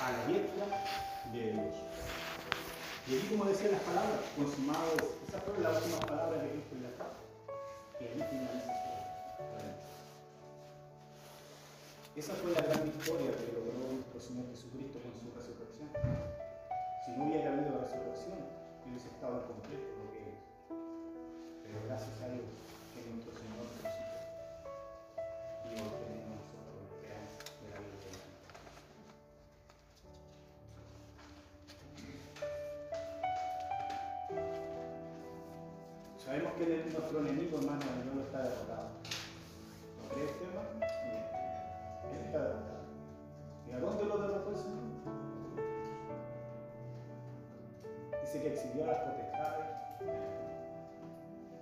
a la diestra de Dios. Y allí, como decían las palabras, consumado esa fue la última palabra de Cristo en la cruz. Y allí finaliza. Esa fue la gran victoria que logró nuestro Señor Jesucristo con su resurrección. Si no hubiera habido resurrección, hubiese estado completo lo que es. Pero gracias a Dios que nuestro Señor resucitó. Y hoy tenemos Sabemos que nuestro enemigo, hermano, no está derrotado. ¿No cree usted, hermano? Él está derrotado. ¿Y a dónde lo derrotó el Señor? Dice que exhibió las potestades.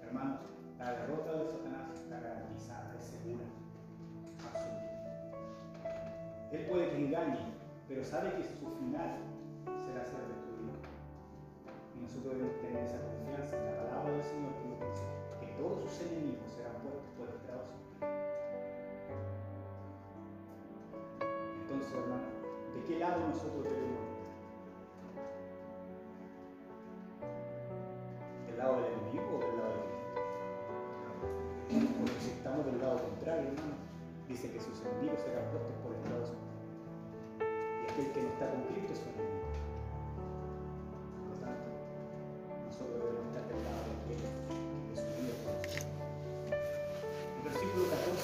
Hermanos, la derrota de Satanás está garantizada, es segura, absoluta. Él puede que engañe, pero sabe que su final será ser destruido. Y nosotros debemos tener esa confianza en la palabra del Señor todos sus enemigos serán puestos por estrado. Entonces, hermano, ¿de qué lado nosotros debemos estar? ¿Del lado del enemigo o del lado de Cristo? Porque si estamos del lado contrario, hermano, dice que sus enemigos serán puestos por estrado. Y aquel que no está con Cristo es su enemigo. Por lo tanto, nosotros debemos estar del lado de aquel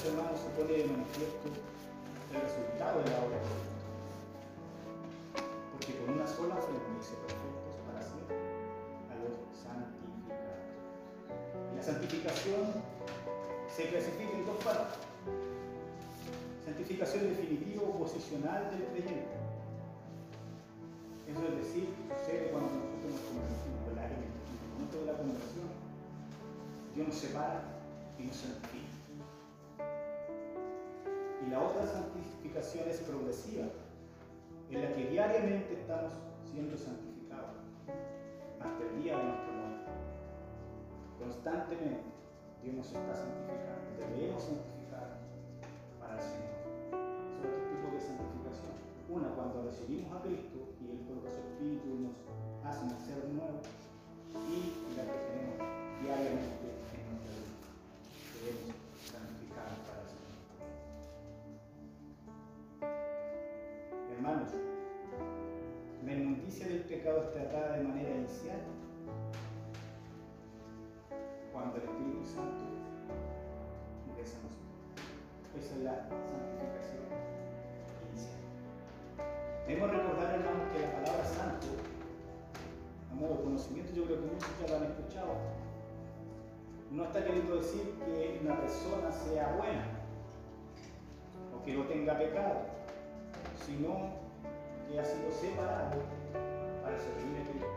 hermano, se pone de manifiesto el resultado de la obra de Cristo. Porque con una sola nos hizo perfectos para siempre a los santificados. Y la santificación se clasifica en dos partes. Santificación definitiva o posicional del creyente. Eso es decir, sucede cuando nosotros nos convertimos, ¿verdad? En el momento de la conversión, Dios nos separa y nos santifica. Y la otra santificación es progresiva, en la que diariamente estamos siendo santificados hasta el día de nuestra muerte. Constantemente Dios nos está santificando, debemos santificar para el Señor. Son otros tipos de santificación. Una, cuando recibimos a Cristo y Él coloca su Espíritu nos hace nacer nuevo. Y pecado es tratada de manera inicial cuando el Espíritu Santo ingresa en nosotros. Esa es la santificación inicial. Debemos recordar, hermanos, que la palabra santo, a modo de conocimiento, yo creo que muchos ya lo han escuchado, no está queriendo decir que una persona sea buena o que no tenga pecado, sino que ha sido separado para servir a Cristo,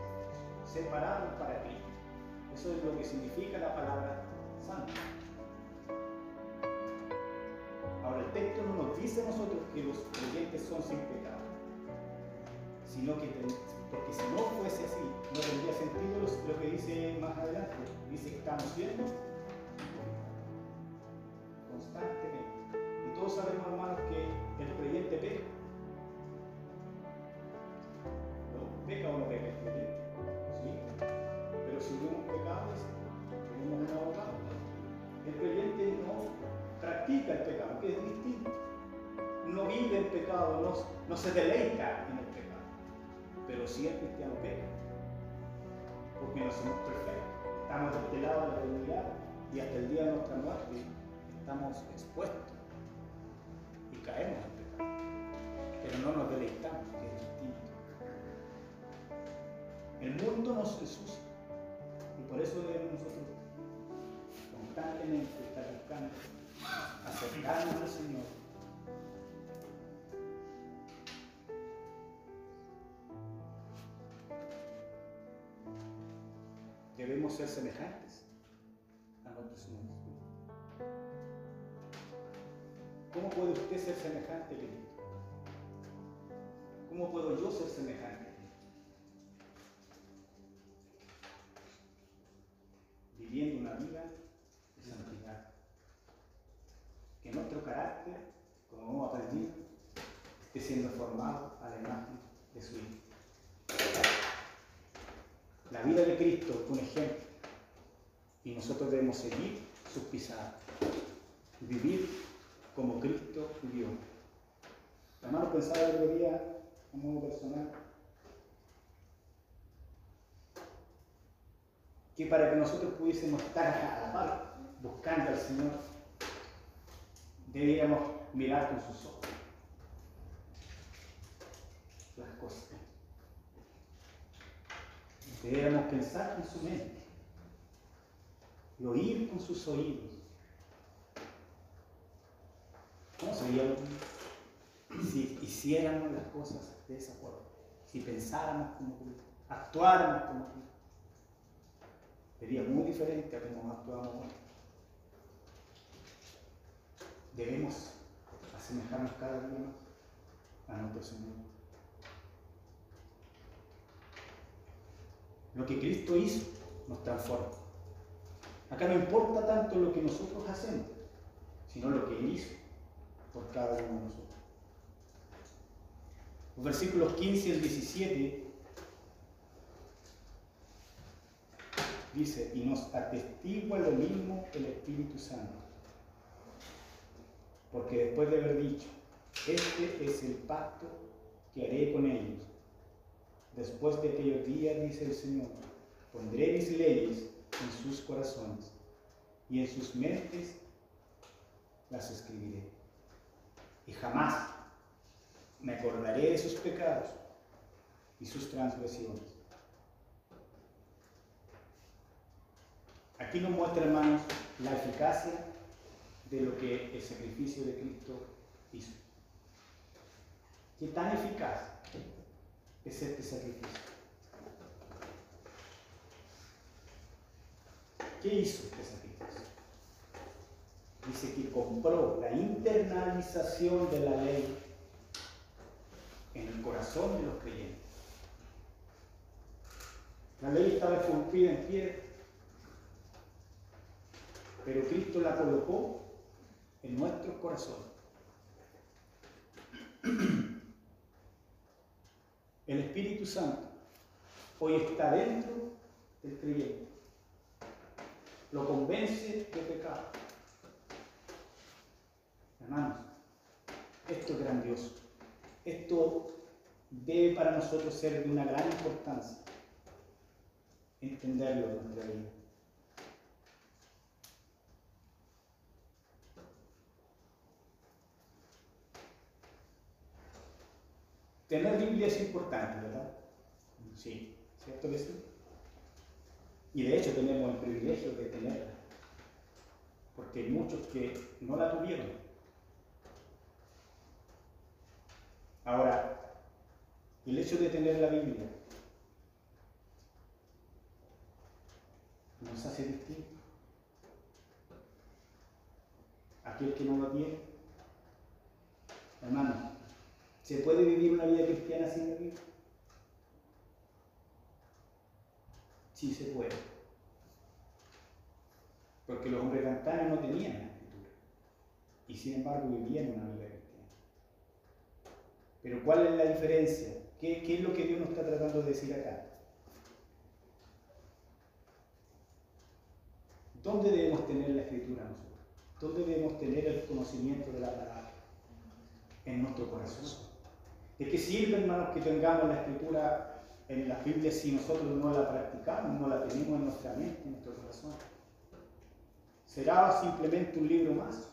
separado para Cristo. Eso es lo que significa la palabra santo. Ahora, el texto no nos dice a nosotros que los creyentes son sin pecado, sino que, porque si no fuese así, no tendría sentido lo que dice más adelante. Dice que estamos siendo constantemente. Y todos sabemos, hermanos, que el creyente peca. ¿Peca o no peca el creyente? Sí. Pero si hubiéramos pecado, tenemos un abogado. El creyente no practica el pecado, que es distinto. No vive el pecado, no, se deleita en el pecado. Pero sí el cristiano peca. Porque no somos perfectos. Estamos de este lado de la divinidad y hasta el día de nuestra muerte estamos expuestos y caemos en pecado. Pero no nos deleitamos. El mundo nos ensucia y por eso debemos nosotros constantemente estar buscando acercarnos al Señor. Debemos ser semejantes a nuestro Señor. ¿Cómo puede usted ser semejante Cristo? ¿Cómo puedo yo ser semejante a Cristo? Viviendo una vida de santidad. Que nuestro carácter, como hemos aprendido, esté siendo formado a la imagen de su Hijo. La vida de Cristo es un ejemplo y nosotros debemos seguir sus pisadas, vivir como Cristo vivió. Hermano, pensaba el otro día, a modo personal, que para que nosotros pudiésemos estar a la par buscando al Señor, deberíamos mirar con sus ojos las cosas. Deberíamos pensar con su mente y oír con sus oídos. ¿Cómo sería si hiciéramos las cosas de esa forma? Si pensáramos como Cristo, actuáramos como Cristo. Sería muy diferente a como actuamos hoy. Debemos asemejarnos cada día más a nuestro Señor. Lo que Cristo hizo nos transforma. Acá no importa tanto lo que nosotros hacemos, sino lo que Él hizo por cada uno de nosotros. Los versículos 15 al 17 dice, y nos atestigua lo mismo el Espíritu Santo. Porque después de haber dicho, este es el pacto que haré con ellos. Después de aquellos días, dice el Señor, pondré mis leyes en sus corazones y en sus mentes las escribiré. Y jamás me acordaré de sus pecados y sus transgresiones. Aquí nos muestra, hermanos, la eficacia de lo que el sacrificio de Cristo hizo. ¿Qué tan eficaz es este sacrificio? ¿Qué hizo este sacrificio? Dice que compró la internalización de la ley en el corazón de los creyentes. La ley estaba esculpida en piedra, pero Cristo la colocó en nuestros corazones. El Espíritu Santo hoy está dentro del creyente. Lo convence de pecado. Hermanos, esto es grandioso. Esto debe para nosotros ser de una gran importancia entenderlo en nuestra. Tener Biblia es importante, ¿verdad? Sí, ¿cierto que sí? Y de hecho tenemos el privilegio de tenerla, porque hay muchos que no la tuvieron. Ahora, el hecho de tener la Biblia nos hace distintos. Aquel que no lo tiene, hermano, ¿se puede vivir una vida cristiana sin Biblia? Sí se puede. Porque los hombres cantanos no tenían la escritura. Y sin embargo vivían una vida cristiana. Pero ¿cuál es la diferencia? ¿Qué, ¿Qué, es lo que Dios nos está tratando de decir acá? ¿Dónde debemos tener la escritura nosotros? ¿Dónde debemos tener el conocimiento de la palabra? En nuestro corazón. ¿De qué sirve, hermanos, que tengamos la escritura en la Biblia si nosotros no la practicamos, no la tenemos en nuestra mente, en nuestro corazón? ¿Será simplemente un libro más?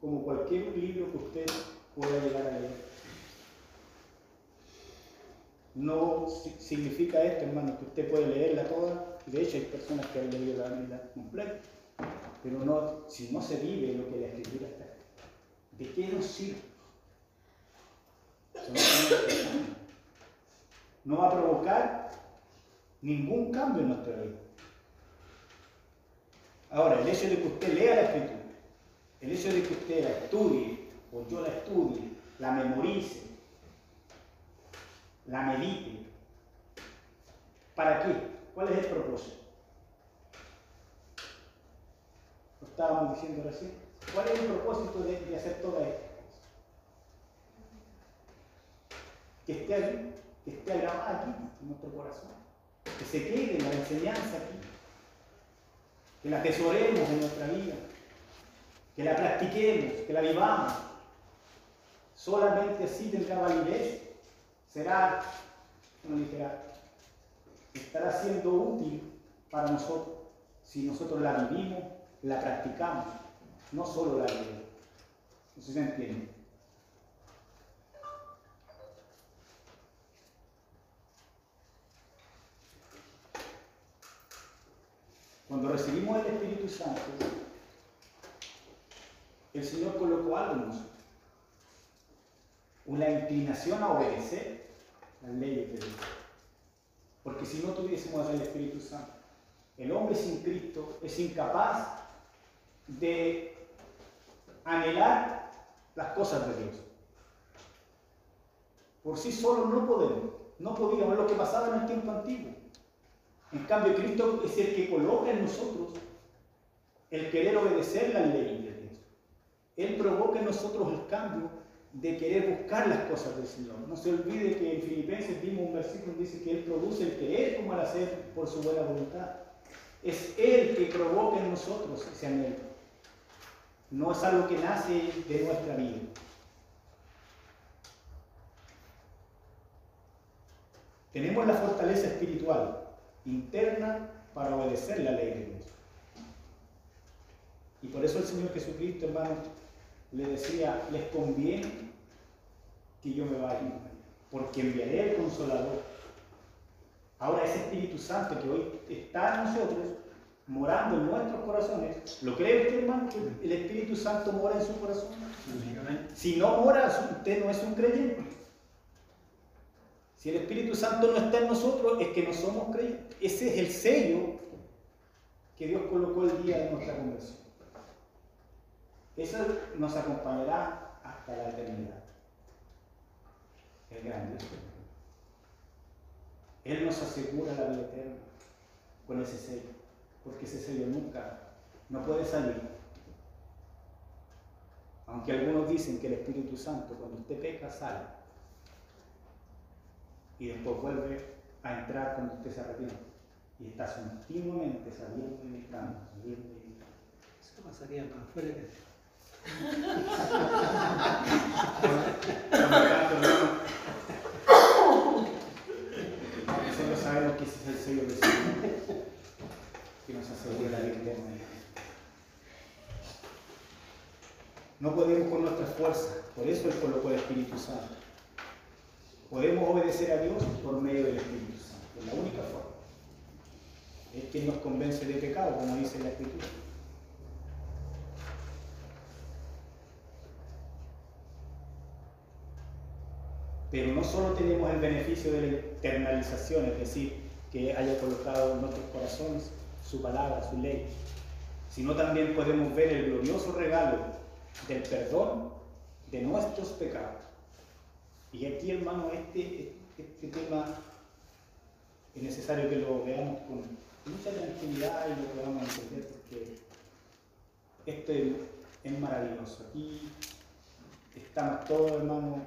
Como cualquier libro que usted pueda llegar a leer. No significa esto, hermano, que usted puede leerla toda. De hecho, hay personas que han leído la Biblia completa. Pero no, si no se vive lo que la Escritura está, ¿de qué nos sirve? No va a provocar ningún cambio en nuestra vida. Ahora, el hecho de que usted lea la Escritura, el hecho de que usted la estudie, o yo la estudie, la memorice, la medite. ¿Para qué? ¿Cuál es el propósito? Lo estábamos diciendo recién. ¿Cuál es el propósito de, de hacer toda esta que esté allí, que esté grabada aquí en nuestro corazón, que se quede en la enseñanza aquí, que la atesoremos en nuestra vida, que la practiquemos, que la vivamos. Solamente así tendrá validez, será, como dijera, estará siendo útil para nosotros si nosotros la vivimos, la practicamos, no solo la. No sé si se entiende. Cuando recibimos el Espíritu Santo, el Señor colocó algo en nosotros. Una inclinación a obedecer las leyes de Dios. Porque si no tuviésemos el Espíritu Santo, el hombre sin Cristo es incapaz de anhelar las cosas de Dios. Por sí solo no podemos, no podíamos, lo que pasaba en el tiempo antiguo. En cambio, Cristo es el que coloca en nosotros el querer obedecer la ley de Dios. Él provoca en nosotros el cambio de querer buscar las cosas del Señor. No se olvide que en Filipenses vimos un versículo que dice que Él produce el querer como el hacer por su buena voluntad. Es Él que provoca en nosotros ese anhelo. No es algo que nace de nuestra vida. Tenemos la fortaleza espiritual interna para obedecer la ley de Dios. Y por eso el Señor Jesucristo, hermano, le decía, les conviene que yo me vaya, porque enviaré el consolador. Ahora ese Espíritu Santo que hoy está en nosotros, morando en nuestros corazones, ¿lo cree usted, hermano, que el Espíritu Santo mora en su corazón? Si no mora, usted no es un creyente. Si el Espíritu Santo no está en nosotros, es que no somos creyentes. Ese es el sello que Dios colocó el día de nuestra conversión. Eso nos acompañará hasta la eternidad. El gran Dios. Él nos asegura la vida eterna con ese sello, porque ese sello nunca, no puede salir. Aunque algunos dicen que el Espíritu Santo cuando usted peca sale, y después vuelve a entrar cuando usted se arrepiente. Y está continuamente saliendo y entrando, saliendo y entrando. Eso pasaría para afuera que Nosotros sabemos que ese es el sello del Señor que nos asegura la vida eterna. No podemos con nuestras fuerzas, por eso Él colocó el Espíritu Santo. Podemos obedecer a Dios por medio del Espíritu Santo, es la única forma. Es quien nos convence de pecado, como dice la Escritura. Pero no solo tenemos el beneficio de la internalización, es decir, que haya colocado en nuestros corazones su palabra, su ley, sino también podemos ver el glorioso regalo del perdón de nuestros pecados. Y aquí, hermano, este, este tema es necesario que lo veamos con mucha tranquilidad y lo podamos entender porque esto es maravilloso. Aquí estamos todos, hermano,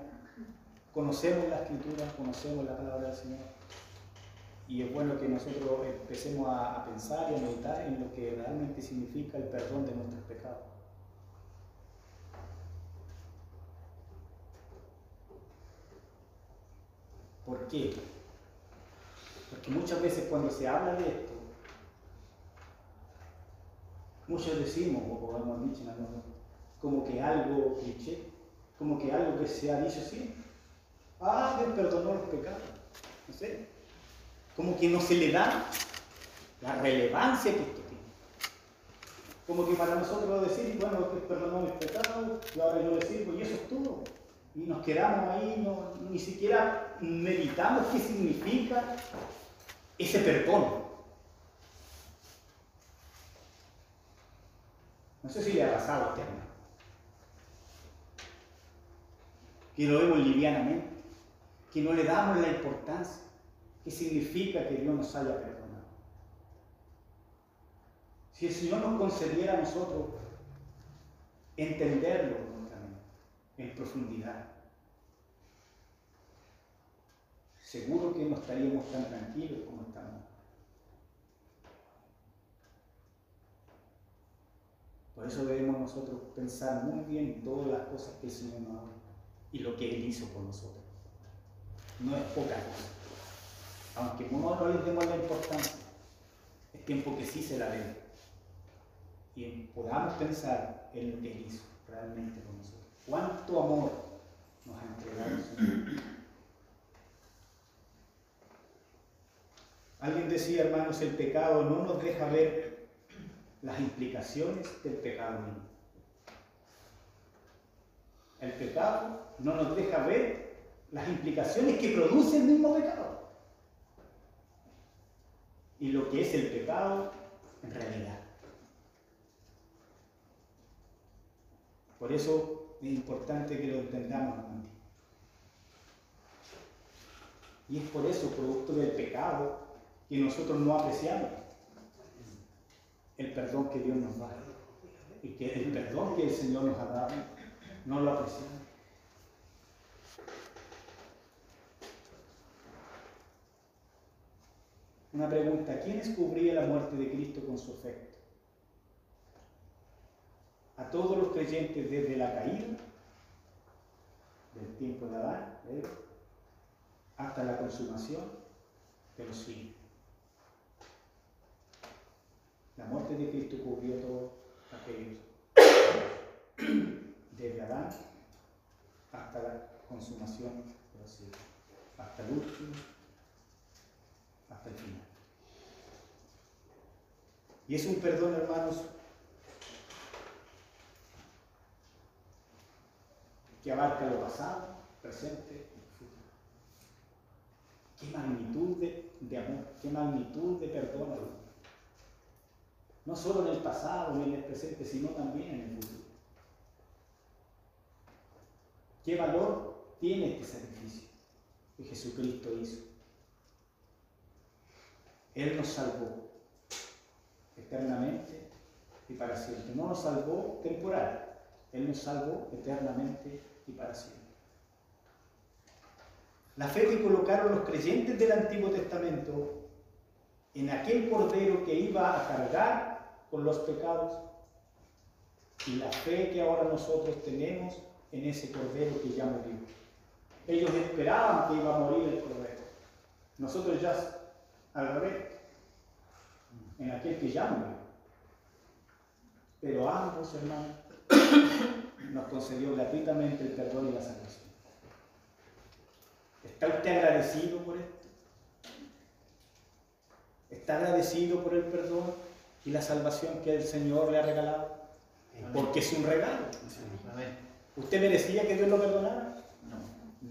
conocemos la escritura, conocemos la palabra del Señor. Y es bueno que nosotros empecemos a, pensar y a meditar en lo que realmente significa el perdón de nuestros pecados. ¿Por qué? Porque muchas veces cuando se habla de esto, muchos decimos, o hemos dicho como que algo cliché, como que algo que se ha dicho siempre. Ah, Dios perdonó los pecados. No sé. Como que no se le da la relevancia que esto tiene. Como que para nosotros decir, bueno, Dios perdonó mis pecados, y ahora yo le sirvo, y eso es todo. Y nos quedamos ahí, no, ni siquiera meditamos qué significa ese perdón. No sé si le ha pasado a usted, Que lo vemos livianamente que no le damos la importancia que significa que Dios nos haya perdonado. Si el Señor nos concediera a nosotros entenderlo en profundidad, seguro que no estaríamos tan tranquilos como estamos. Por eso debemos nosotros pensar muy bien en todas las cosas que el Señor nos ha y lo que Él hizo por nosotros. No es poca cosa. Aunque no, les demos la importancia, es tiempo que sí se la den. Y podamos pensar en lo que Él hizo realmente por nosotros. ¿Cuánto amor nos ha entregado el Señor? Alguien decía, hermanos, el pecado no nos deja ver las implicaciones del pecado mismo. El pecado no nos deja ver las implicaciones que produce el mismo pecado. Y lo que es el pecado en realidad. Por eso es importante que lo entendamos, Y es por eso, producto del pecado, que nosotros no apreciamos el perdón que Dios nos da. Y que el perdón que el Señor nos ha dado, no lo apreciamos. Una pregunta, ¿quién descubría la muerte de Cristo con su efecto? A todos los creyentes desde la caída, del tiempo de Adán, hasta la consumación de los siglos. La muerte de Cristo cubrió todo aquello, desde Adán hasta la consumación de los siglos, hasta el último hasta el final. Y es un perdón, hermanos, que abarca lo pasado, presente y futuro. Qué magnitud de, amor, qué magnitud de perdón, No solo en el pasado ni en el presente, sino también en el futuro. ¿Qué valor tiene este sacrificio que Jesucristo hizo? Él nos salvó eternamente y para siempre. No nos salvó temporal, Él nos salvó eternamente y para siempre. La fe que colocaron los creyentes del Antiguo Testamento en aquel cordero que iba a cargar con los pecados y la fe que ahora nosotros tenemos en ese cordero que ya murió. Ellos esperaban que iba a morir el cordero. Nosotros ya al revés, en aquel que llama. Pero ambos, hermanos, nos concedió gratuitamente el perdón y la salvación. ¿Está usted agradecido por esto? ¿Está agradecido por el perdón y la salvación que el Señor le ha regalado? Porque es un regalo. ¿Usted merecía que Dios lo perdonara?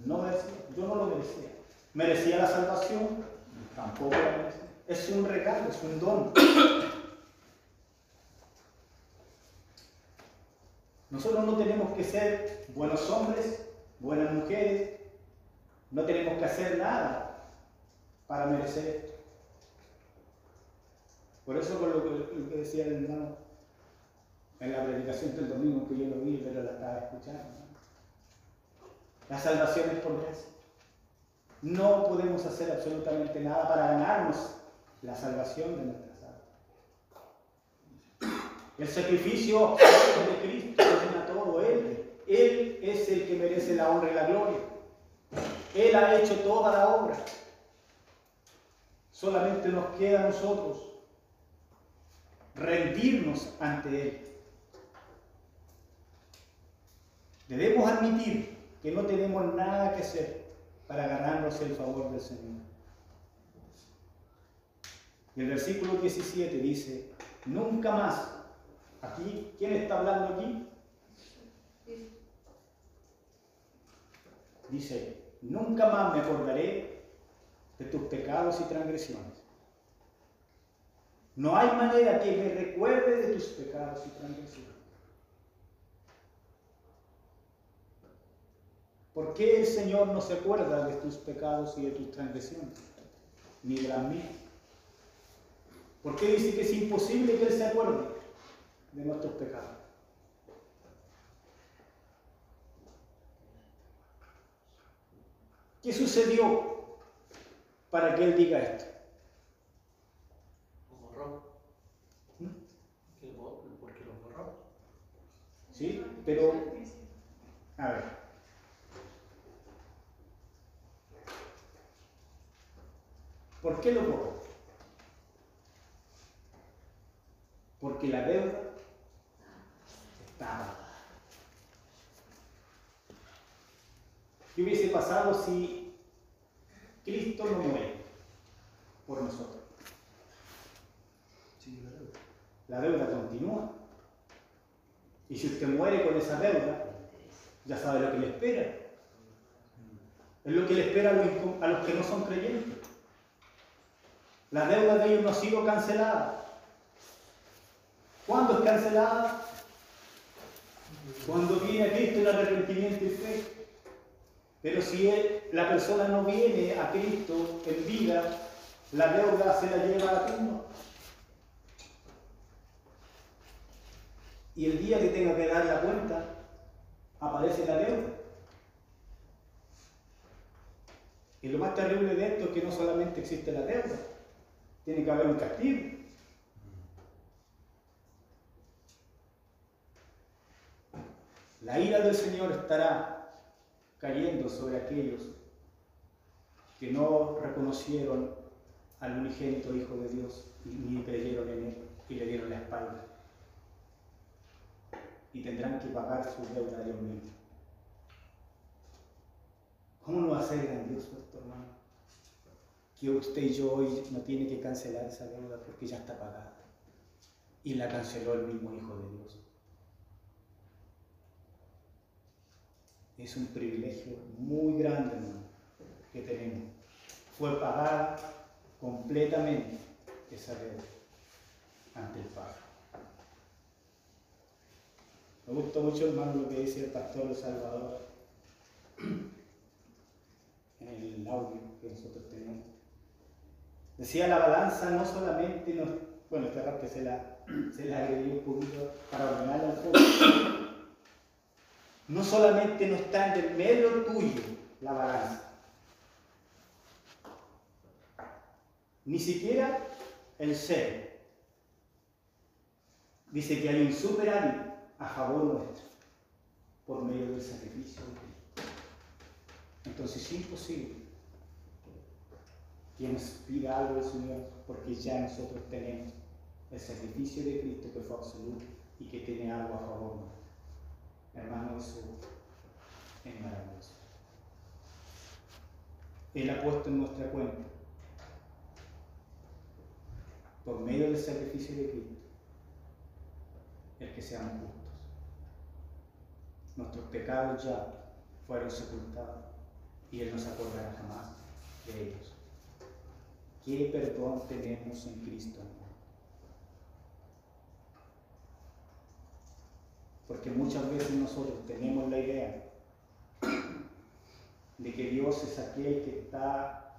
No. No merecía. Yo no lo merecía. ¿Merecía la salvación? Tampoco Es un regalo, es un don. Nosotros no tenemos que ser buenos hombres, buenas mujeres, no tenemos que hacer nada para merecer esto. Por eso con lo que, decía el hermano en la predicación del domingo que yo lo vi, pero la estaba escuchando. La salvación es por gracia. No podemos hacer absolutamente nada para ganarnos la salvación de nuestras almas. El sacrificio de Cristo llena todo Él. Él es el que merece la honra y la gloria. Él ha hecho toda la obra. Solamente nos queda a nosotros rendirnos ante Él. Debemos admitir que no tenemos nada que hacer para ganarnos el favor del Señor. Y el versículo 17 dice, nunca más, aquí, ¿quién está hablando aquí? Dice, nunca más me acordaré de tus pecados y transgresiones. No hay manera que me recuerde de tus pecados y transgresiones. ¿Por qué el Señor no se acuerda de tus pecados y de tus transgresiones? Ni de las mías. ¿Por qué dice que es imposible que Él se acuerde de nuestros pecados? ¿Qué sucedió para que él diga esto? Lo borró. ¿Mm? ¿Qué bo- ¿Por qué lo borró? ¿Sí? Pero, a ver. ¿Por qué lo borró? Porque la deuda estaba. ¿Qué hubiese pasado si Cristo no muere por nosotros? Sí, la deuda. La deuda continúa. Y si usted muere con esa deuda, ya sabe lo que le espera. Es lo que le espera a los, que no son creyentes. La deuda de ellos no ha sido cancelada. ¿Cuándo es cancelada? Cuando viene a Cristo el arrepentimiento y fe. Pero si la persona no viene a Cristo en vida, la deuda se la lleva a la tumba. Y el día que tenga que dar la cuenta, aparece la deuda. Y lo más terrible de esto es que no solamente existe la deuda, tiene que haber un castigo. La ira del Señor estará cayendo sobre aquellos que no reconocieron al unigénito Hijo de Dios ni creyeron en Él y le dieron la espalda. Y tendrán que pagar su deuda a Dios mismo. ¿Cómo no va a ser grandioso esto, hermano? Que usted y yo hoy no tiene que cancelar esa deuda porque ya está pagada. Y la canceló el mismo Hijo de Dios. Es un privilegio muy grande, hermano, que tenemos. Fue pagada completamente esa deuda ante el Padre. Me gustó mucho, hermano, lo que dice el pastor Salvador en el audio que nosotros tenemos. Decía la balanza no solamente nos, bueno, esta parte se la, se la agregué un poquito para ordenarla un poco. No solamente no está en el medio tuyo la balanza, ni siquiera el ser. Dice que hay un superávit a favor nuestro por medio del sacrificio de Cristo. Entonces es imposible que nos pida algo del Señor porque ya nosotros tenemos el sacrificio de Cristo que fue absoluto y que tiene algo a favor nuestro. Hermano, eso es maravilloso. Él ha puesto en nuestra cuenta, por medio del sacrificio de Cristo, el que seamos justos. Nuestros pecados ya fueron sepultados y Él no se acordará jamás de ellos. ¿Qué perdón tenemos en Cristo? Porque muchas veces nosotros tenemos la idea de que Dios es aquel que está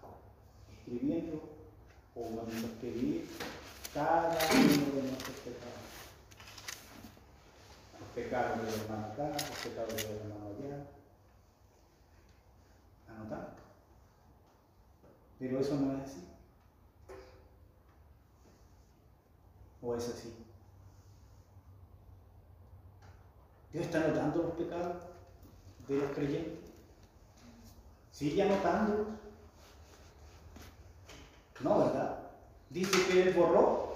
escribiendo o vamos a cada uno de nuestros pecados. Los pecados del hermano acá, los pecados del hermano allá. Anotar. Pero eso no es así. ¿O es así? Dios está anotando los pecados de los creyentes. ¿Sigue anotándolos? No, ¿verdad? Dice que Él borró,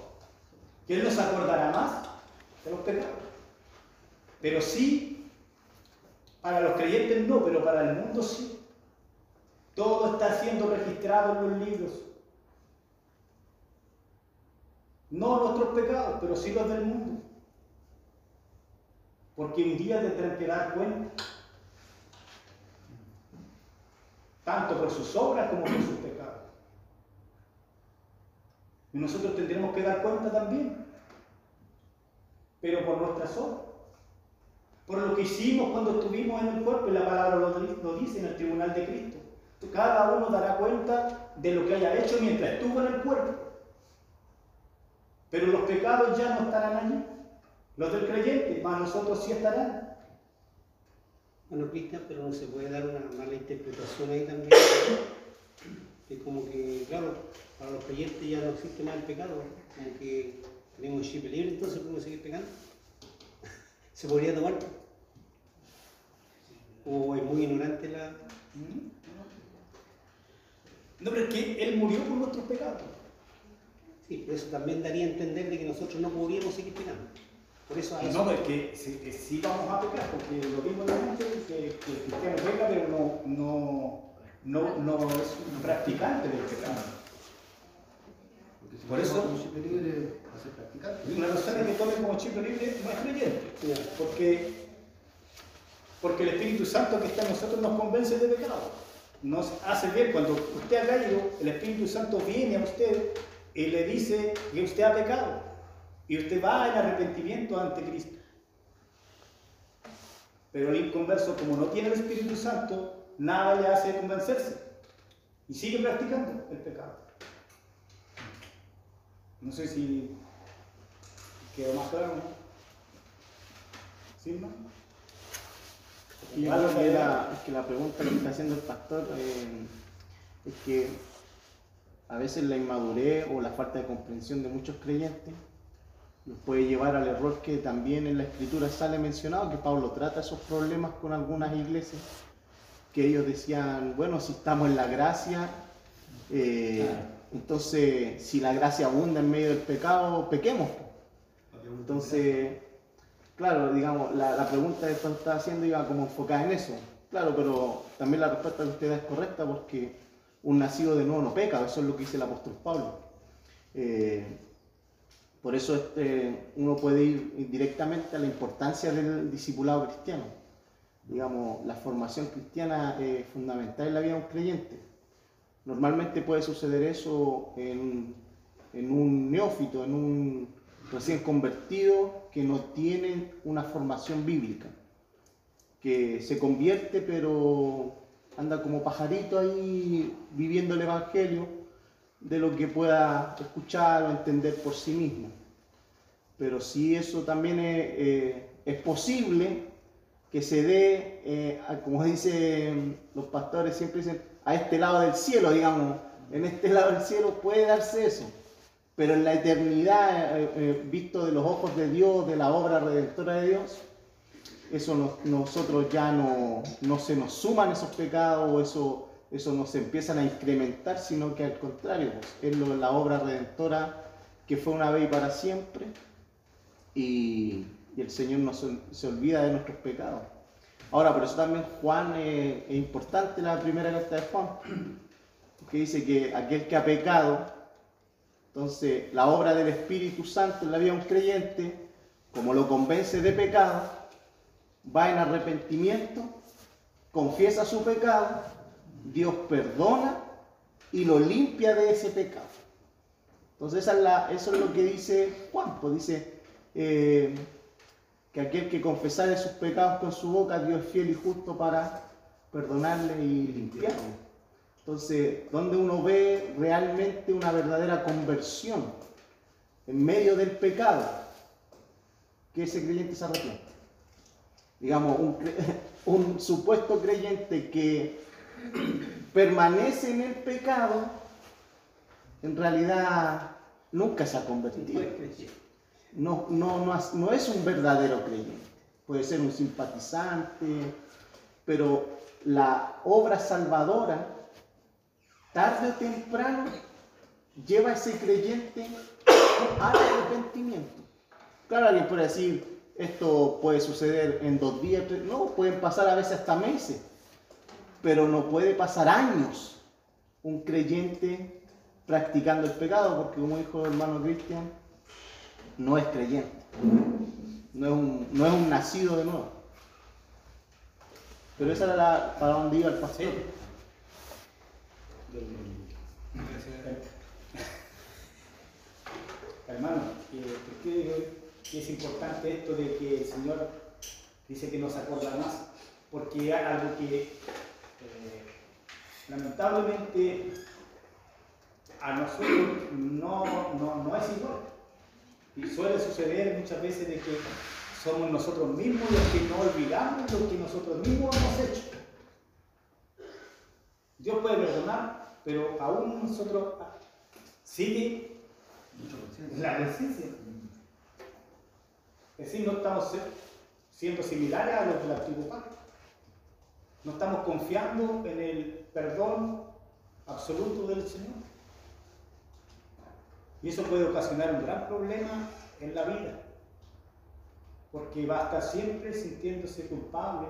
que Él no se acordará más de los pecados. Pero sí, para los creyentes no, pero para el mundo sí. Todo está siendo registrado en los libros. No nuestros pecados, pero sí los del mundo. Porque un día tendrán que dar cuenta, tanto por sus obras como por sus pecados. Y nosotros tendremos que dar cuenta también, pero por nuestras obras, por lo que hicimos cuando estuvimos en el cuerpo, y la palabra lo, dice en el tribunal de Cristo. Cada uno dará cuenta de lo que haya hecho mientras estuvo en el cuerpo. Pero los pecados ya no estarán allí. Los del creyente, más nosotros sí estarán. Bueno, Cristian, pero no se puede dar una mala interpretación ahí también. Que como que claro, para los creyentes ya no existe más el pecado, aunque tenemos el chip libre, entonces podemos seguir pecando. ¿Se podría tomar? ¿O es muy ignorante la...? No, pero es que Él murió por nuestros pecados. Sí, pero eso también daría a entender de que nosotros no podríamos seguir pecando. Por eso. No, porque sí, eh, sí vamos a pecar, porque lo mismo la gente que, que el cristiano peca, pero no, no, no, no es un practicante del pecado. Por eso- practicante. Una persona que tome como chip libre no es creyente, porque, porque el Espíritu Santo que está en nosotros nos convence de pecado. Nos hace bien. Cuando usted ha caído, el Espíritu Santo viene a usted y le dice que usted ha pecado. Y usted va en arrepentimiento ante Cristo. Pero el inconverso, como no tiene el Espíritu Santo, nada le hace convencerse. Y sigue practicando el pecado. No sé si quedó más claro. ¿no? ¿Sí, no? Y yo creo que la, es que la pregunta que está haciendo el pastor eh, es que a veces la inmadurez o la falta de comprensión de muchos creyentes nos puede llevar al error que también en la escritura sale mencionado, que Pablo trata esos problemas con algunas iglesias, que ellos decían, bueno, si estamos en la gracia, eh, entonces si la gracia abunda en medio del pecado, pequemos. Entonces, claro, digamos, la, la pregunta que usted está haciendo iba como enfocada en eso. Claro, pero también la respuesta que usted es correcta porque un nacido de nuevo no peca, eso es lo que dice el apóstol Pablo. Eh, por eso este, uno puede ir directamente a la importancia del discipulado cristiano. Digamos, la formación cristiana es fundamental en la vida de un creyente. Normalmente puede suceder eso en, en un neófito, en un recién convertido que no tiene una formación bíblica, que se convierte pero anda como pajarito ahí viviendo el Evangelio de lo que pueda escuchar o entender por sí mismo. Pero si eso también es, eh, es posible que se dé, eh, como dicen los pastores, siempre dicen, a este lado del cielo, digamos, en este lado del cielo puede darse eso. Pero en la eternidad, eh, eh, visto de los ojos de Dios, de la obra redentora de Dios, eso no- nosotros ya no, no se nos suman esos pecados o eso, eso no se empiezan a incrementar, sino que al contrario, pues, es la obra redentora que fue una vez y para siempre y, el Señor no se, se olvida de nuestros pecados. Ahora, por eso también Juan eh, es importante la primera carta de Juan, que dice que aquel que ha pecado, entonces la obra del Espíritu Santo en la vida de un creyente, como lo convence de pecado, va en arrepentimiento, confiesa su pecado, Dios perdona y lo limpia de ese pecado. Entonces eso es lo que dice Juan, pues dice eh, que aquel que confesare sus pecados con su boca, Dios es fiel y justo para perdonarle y limpiarle. Entonces, donde uno ve realmente una verdadera conversión en medio del pecado, que ese creyente se arrepiente. Digamos, un, un supuesto creyente que permanece en el pecado, en realidad nunca se ha convertido. No, no, no, no es un verdadero creyente. Puede ser un simpatizante, pero la obra salvadora, tarde o temprano, lleva ese creyente al arrepentimiento. Claro, alguien puede decir, esto puede suceder en dos días, no, pueden pasar a veces hasta meses, pero no puede pasar años un creyente practicando el pecado, porque como dijo el hermano Cristian, no es creyente, no es un, no es un nacido de nuevo. Pero esa era la, para donde iba el pastor. Hermano, ¿por qué es importante esto de que el Señor dice que nos acorda más? Porque algo que eh, lamentablemente a nosotros no, no, no es igual. Y suele suceder muchas veces de que somos nosotros mismos los que no olvidamos lo que nosotros mismos hemos hecho. Dios puede perdonar, pero aún nosotros ah, sigue conciencia. la conciencia. Es decir, no estamos siendo similares a los del antiguo pacto. No estamos confiando en el perdón absoluto del Señor. Y eso puede ocasionar un gran problema en la vida, porque va a estar siempre sintiéndose culpable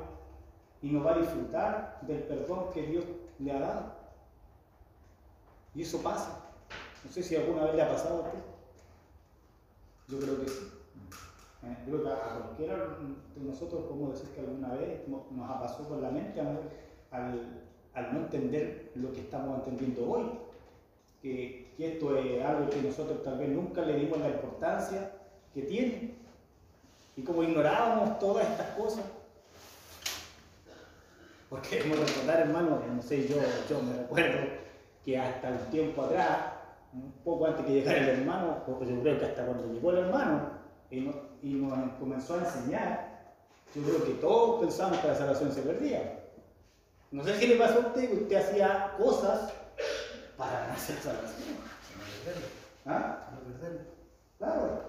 y no va a disfrutar del perdón que Dios le ha dado. Y eso pasa. No sé si alguna vez le ha pasado a usted. Yo creo que sí. Eh, Yo creo que a cualquiera de nosotros podemos decir que alguna vez nos ha pasado por la mente al, al- no entender lo que estamos entendiendo hoy. Que, que esto es algo que nosotros tal vez nunca le dimos la importancia que tiene. Y como ignorábamos todas estas cosas. Porque hemos recordar, hermano, no sé, yo, yo me recuerdo que hasta un tiempo atrás, un poco antes que llegara el hermano, o yo creo que hasta cuando llegó el hermano y, no- y nos comenzó a enseñar, yo creo que todos pensamos que la salvación se perdía. No sé si le pasó a usted que usted hacía cosas para ganarse la salvación. ¿Ah? Claro.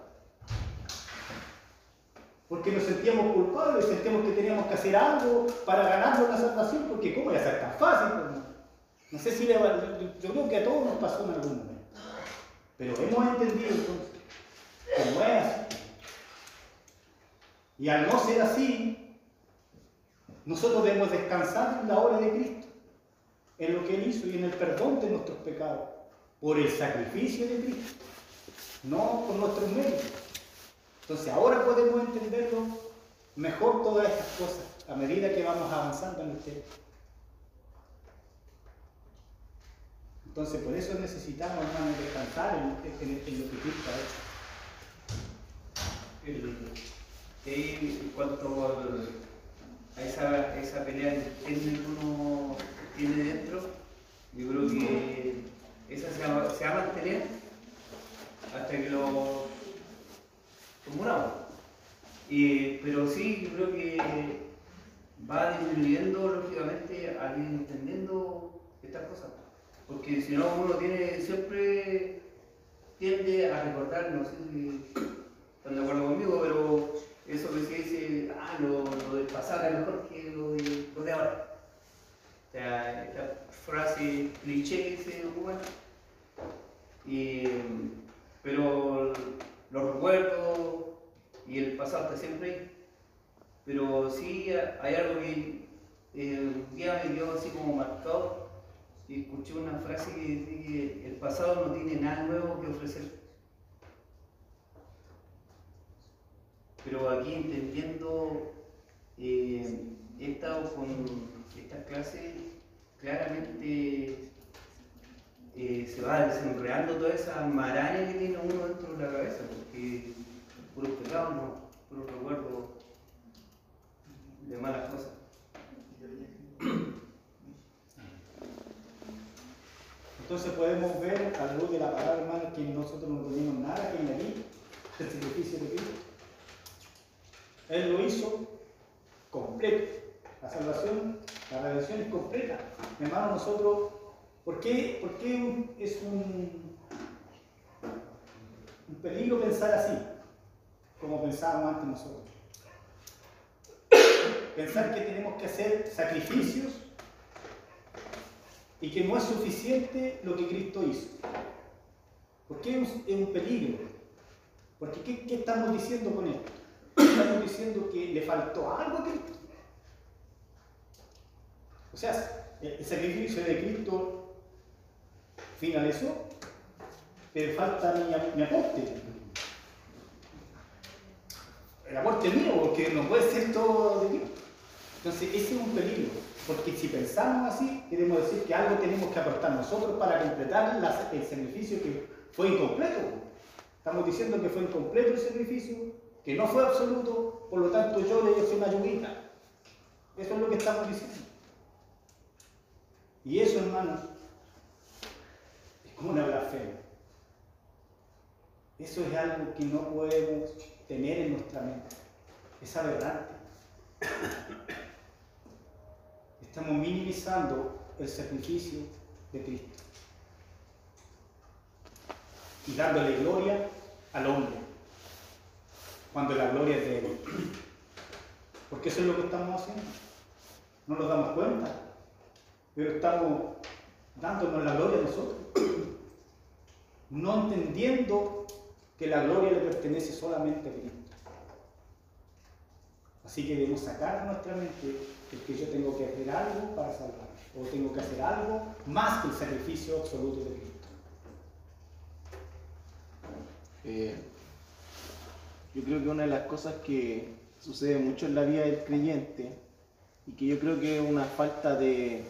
Porque nos sentíamos culpables, sentíamos que teníamos que hacer algo para ganarnos la salvación, porque ¿cómo iba a ser tan fácil? Pues, no? Sé si le va- yo- yo creo que a todos nos pasó en algún momento. Pero hemos entendido entonces que no es así. Y al no ser así, nosotros debemos descansar en la obra de Cristo, en lo que Él hizo y en el perdón de nuestros pecados, por el sacrificio de Cristo, no por nuestros méritos. Entonces ahora podemos entenderlo mejor todas estas cosas a medida que vamos avanzando en el Entonces por eso necesitamos, hermano, descansar en, en- en lo que Cristo ha hecho. En cuanto a esa, esa pelea que uno tiene dentro, yo creo que esa se va, se va a mantener hasta que lo, muramos. Y- pero sí, yo creo que va disminuyendo lógicamente al ir entendiendo estas cosas. Porque si no, uno tiene siempre tiende a recordar, no sé si están de acuerdo conmigo, pero eso que se dice, ah, lo, lo del pasado era mejor que lo de, lo de ahora. O sea, esta frase cliché que se ocupa. Y, pero los recuerdos y el pasado está siempre ahí. Pero sí hay algo que eh, día me quedó así como marcado y escuché una frase que dice el pasado no tiene nada nuevo que ofrecer. Pero aquí entendiendo, eh, he estado con estas clases, claramente eh, se va desenredando toda esa maraña que tiene uno dentro de la cabeza, porque puros pecados, no, puros recuerdos de malas cosas. Entonces podemos ver a la luz de la palabra, hermano, que nosotros no tenemos nada que añadir del sacrificio de Cristo. Él lo hizo completo. La salvación, la redención es completa. Hermano, nosotros, ¿por qué, por qué es un peligro pensar así? Como pensábamos antes nosotros. Pensar que tenemos que hacer sacrificios y que no es suficiente lo que Cristo hizo. ¿Por qué es un- peligro? Porque ¿qué, estamos diciendo con esto? Estamos diciendo que le faltó algo a Cristo. O sea, el sacrificio de Cristo finalizó, pero falta mi, aporte. El aporte mío, porque no puede ser todo de Cristo. Entonces, ese es un peligro, porque si pensamos así, queremos decir que algo tenemos que aportar nosotros para completar el sacrificio que fue incompleto. Estamos diciendo que fue incompleto el sacrificio, que no fue absoluto, por lo tanto yo le hice una ayudita. Eso es lo que estamos diciendo. Y eso, hermanos, es como una blasfemia. Eso es algo que no podemos tener en nuestra mente. Es aberrante estamos minimizando el sacrificio de Cristo y dándole gloria al hombre cuando la gloria es de él. Porque eso es lo que estamos haciendo. No nos damos cuenta, pero estamos dándonos la gloria a nosotros, no entendiendo que la gloria le pertenece solamente a Cristo. Así que debemos sacar de nuestra mente el que yo tengo que hacer algo para salvarme, o tengo que hacer algo más que el sacrificio absoluto de Cristo. Eh, yo creo que una de las cosas que sucede mucho en la vida del creyente y que yo creo que es una falta de,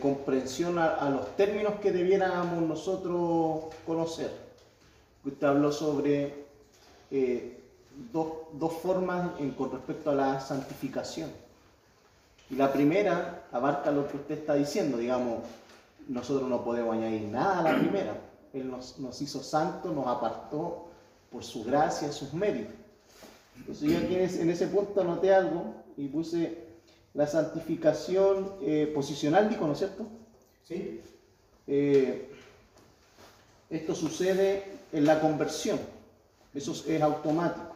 comprensión a, a los términos que debiéramos nosotros conocer. Usted habló sobre eh, dos, dos formas en- con respecto a la santificación. Y la primera abarca lo que usted está diciendo, digamos, nosotros no podemos añadir nada a la primera. Él nos, nos hizo santos, nos apartó por su gracia, sus méritos. Entonces yo aquí en ese, punto anoté algo y puse la santificación eh, posicional, digo, ¿no es cierto? ¿Sí? Eh, esto sucede en la conversión, eso es, es automático.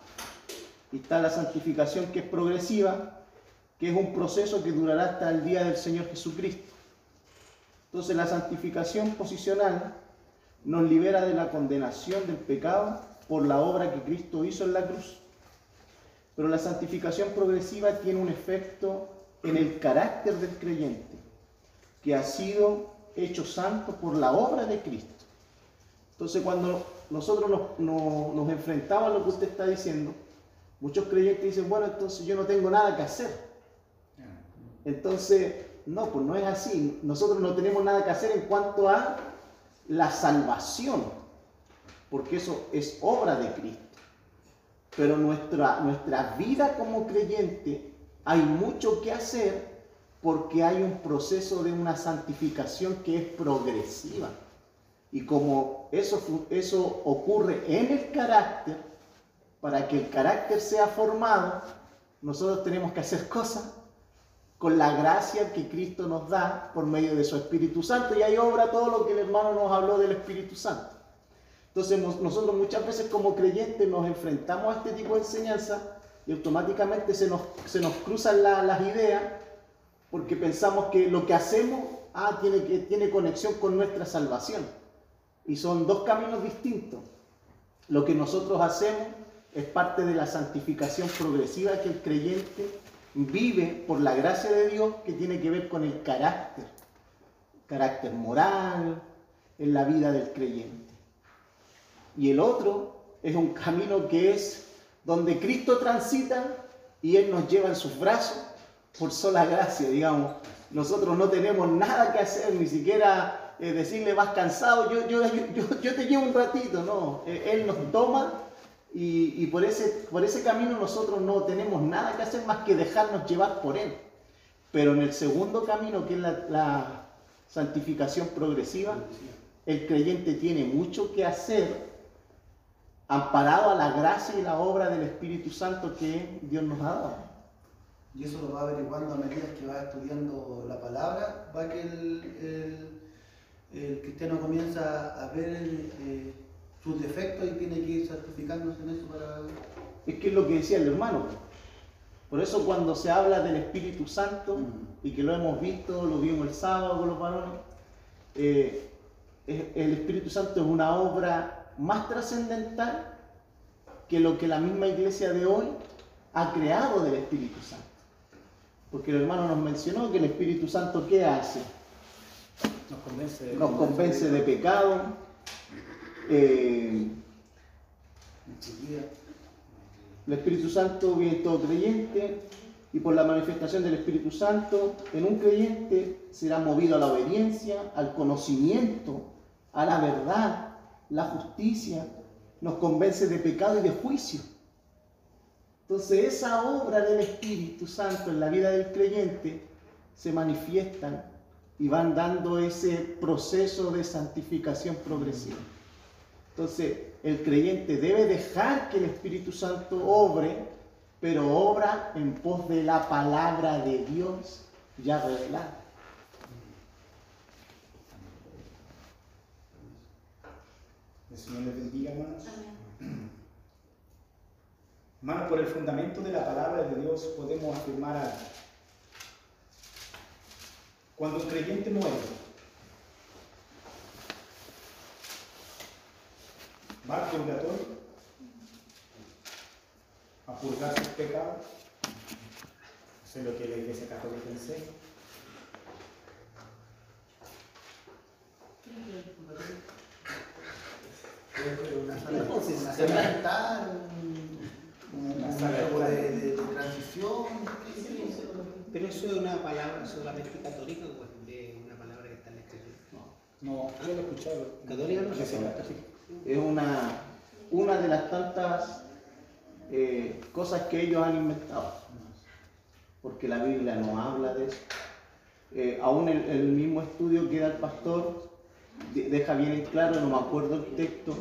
Está la santificación que es progresiva, que es un proceso que durará hasta el día del Señor Jesucristo. Entonces la santificación posicional nos libera de la condenación del pecado por la obra que Cristo hizo en la cruz. Pero la santificación progresiva tiene un efecto en el carácter del creyente, que ha sido hecho santo por la obra de Cristo. Entonces cuando nosotros nos, nos- nos enfrentamos a lo que usted está diciendo, muchos creyentes dicen, bueno, entonces yo no tengo nada que hacer. Entonces, no, pues no es así. Nosotros no tenemos nada que hacer en cuanto a la salvación, porque eso es obra de Cristo. Pero nuestra, nuestra vida como creyente hay mucho que hacer porque hay un proceso de una santificación que es progresiva. Y como eso, eso ocurre en el carácter, para que el carácter sea formado, nosotros tenemos que hacer cosas con la gracia que Cristo nos da por medio de su Espíritu Santo. Y ahí obra todo lo que el hermano nos habló del Espíritu Santo. Entonces nosotros muchas veces como creyentes nos enfrentamos a este tipo de enseñanza y automáticamente se nos, se nos cruzan la- las ideas porque pensamos que lo que hacemos ah, tiene, tiene conexión con nuestra salvación. Y son dos caminos distintos. Lo que nosotros hacemos es parte de la santificación progresiva que el creyente vive por la gracia de Dios que tiene que ver con el carácter, carácter moral en la vida del creyente. Y el otro es un camino que es donde Cristo transita y Él nos lleva en sus brazos por sola gracia, digamos. Nosotros no tenemos nada que hacer, ni siquiera eh, decirle vas cansado, yo, yo, yo, te llevo un ratito, no. Eh, Él nos toma y, por, ese, por ese camino nosotros no tenemos nada que hacer más que dejarnos llevar por Él. Pero en el segundo camino, que es la, santificación progresiva, el creyente tiene mucho que hacer amparado a la gracia y la obra del Espíritu Santo que Dios nos ha dado. Y eso lo va averiguando a medida que va estudiando la palabra, va que el, el- el cristiano comienza a ver eh, sus defectos y tiene que ir certificándose en eso para... Es que es lo que decía el hermano. Por eso cuando se habla del Espíritu Santo, y que lo hemos visto, lo vimos el sábado con los varones, eh, el Espíritu Santo es una obra más trascendental que lo que la misma iglesia de hoy ha creado del Espíritu Santo. Porque el hermano nos mencionó que el Espíritu Santo, ¿qué hace? Nos convence de Nos convence de pecado, eh. El Espíritu Santo viene en todo creyente y por la manifestación del Espíritu Santo en un creyente será movido a la obediencia, al conocimiento, a la verdad, la justicia, nos convence de pecado y de juicio. Entonces esa obra del Espíritu Santo en la vida del creyente se manifiestan y van dando ese proceso de santificación progresiva. Entonces, el creyente debe dejar que el Espíritu Santo obre, pero obra en pos de la palabra de Dios ya revelada. El Señor les bendiga, hermanos. Hermanos, por el fundamento de la palabra de Dios podemos afirmar algo. Cuando un creyente muere, va al purgatorio a purgar sus pecados. Eso es lo que la Iglesia Católica enseña. Una sala, No, una sala de transición. Pero eso es una palabra solamente católica o es una palabra que está en la escritura. No, yo lo he escuchado. Católica no. Católica. Es una, una de las tantas eh, cosas que ellos han inventado. Porque la Biblia no habla de eso. Eh, aún el, el mismo estudio que da el pastor de- deja bien en claro, no me acuerdo el texto,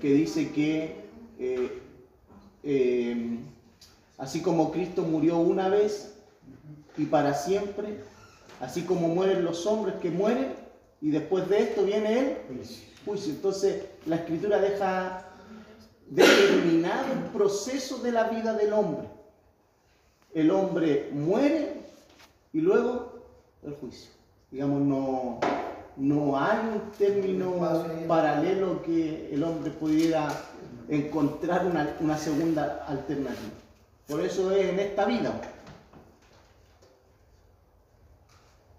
que dice que eh, así como Cristo murió una vez y para siempre, así como mueren los hombres que mueren, y después de esto viene Él, Juicio. Entonces, la escritura deja determinado el proceso de la vida del hombre. El hombre muere y luego el juicio. Digamos, no, no hay un término paralelo que el hombre pudiera encontrar una, una segunda alternativa. Por eso es en esta vida.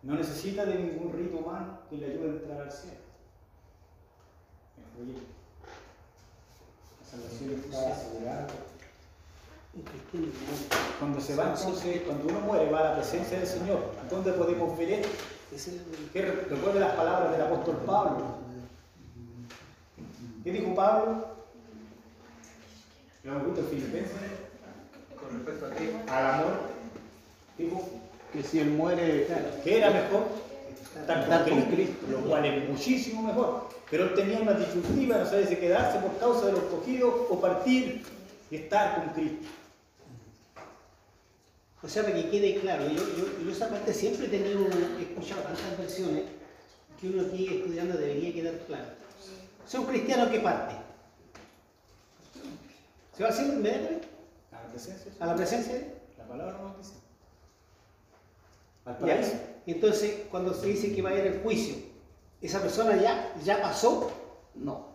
No necesita de ningún rito humano que le ayude a entrar al cielo. Proyecto. La salvación está asegurada. Cuando se va entonces, cuando uno muere, va a la presencia del Señor. ¿Dónde podemos ver esto? ¿Qué recuerde las palabras del apóstol Pablo. ¿Qué dijo Pablo? ¿Lo en Filipenses? Con respecto a qué? Al amor. Dijo Que si él muere, que era mejor estar Estar con con Cristo, lo cual es muchísimo mejor. Pero él tenía una disyuntiva, no sabe si quedarse por causa de los cogidos o partir y estar con Cristo. O sea, para que quede claro, yo, yo, yo esa parte siempre he tenido, he escuchado tantas versiones que uno aquí estudiando debería quedar claro. Soy un cristiano que parte. ¿Se va cielo inmediatamente? A la presencia. ¿A la presencia? La palabra no dice. Al Ya. paraíso. Y entonces, cuando se dice que va a ir el juicio, ¿esa persona ya, ya pasó? no.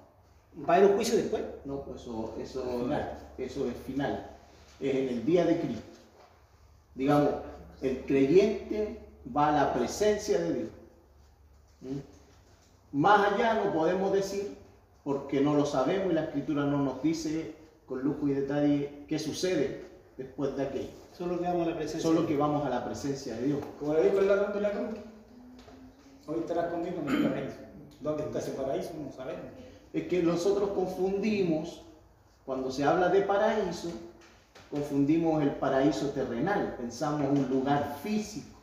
¿Va a ir un juicio después? No, pues eso, eso, Final. eso es final. Es en el día de Cristo. Digamos, el creyente va a la presencia de Dios. ¿Mm? Más allá no podemos decir, porque no lo sabemos y la escritura no nos dice con lujo y detalle qué sucede después de aquello. Solo que vamos a la presencia. Solo que vamos a la presencia de Dios. Como le dijo el ladrón de la cruz. Hoy estarás conmigo en el paraíso. ¿Dónde está ese paraíso? No sabemos. es que nosotros confundimos, cuando se habla de paraíso, confundimos el paraíso terrenal, pensamos un lugar físico.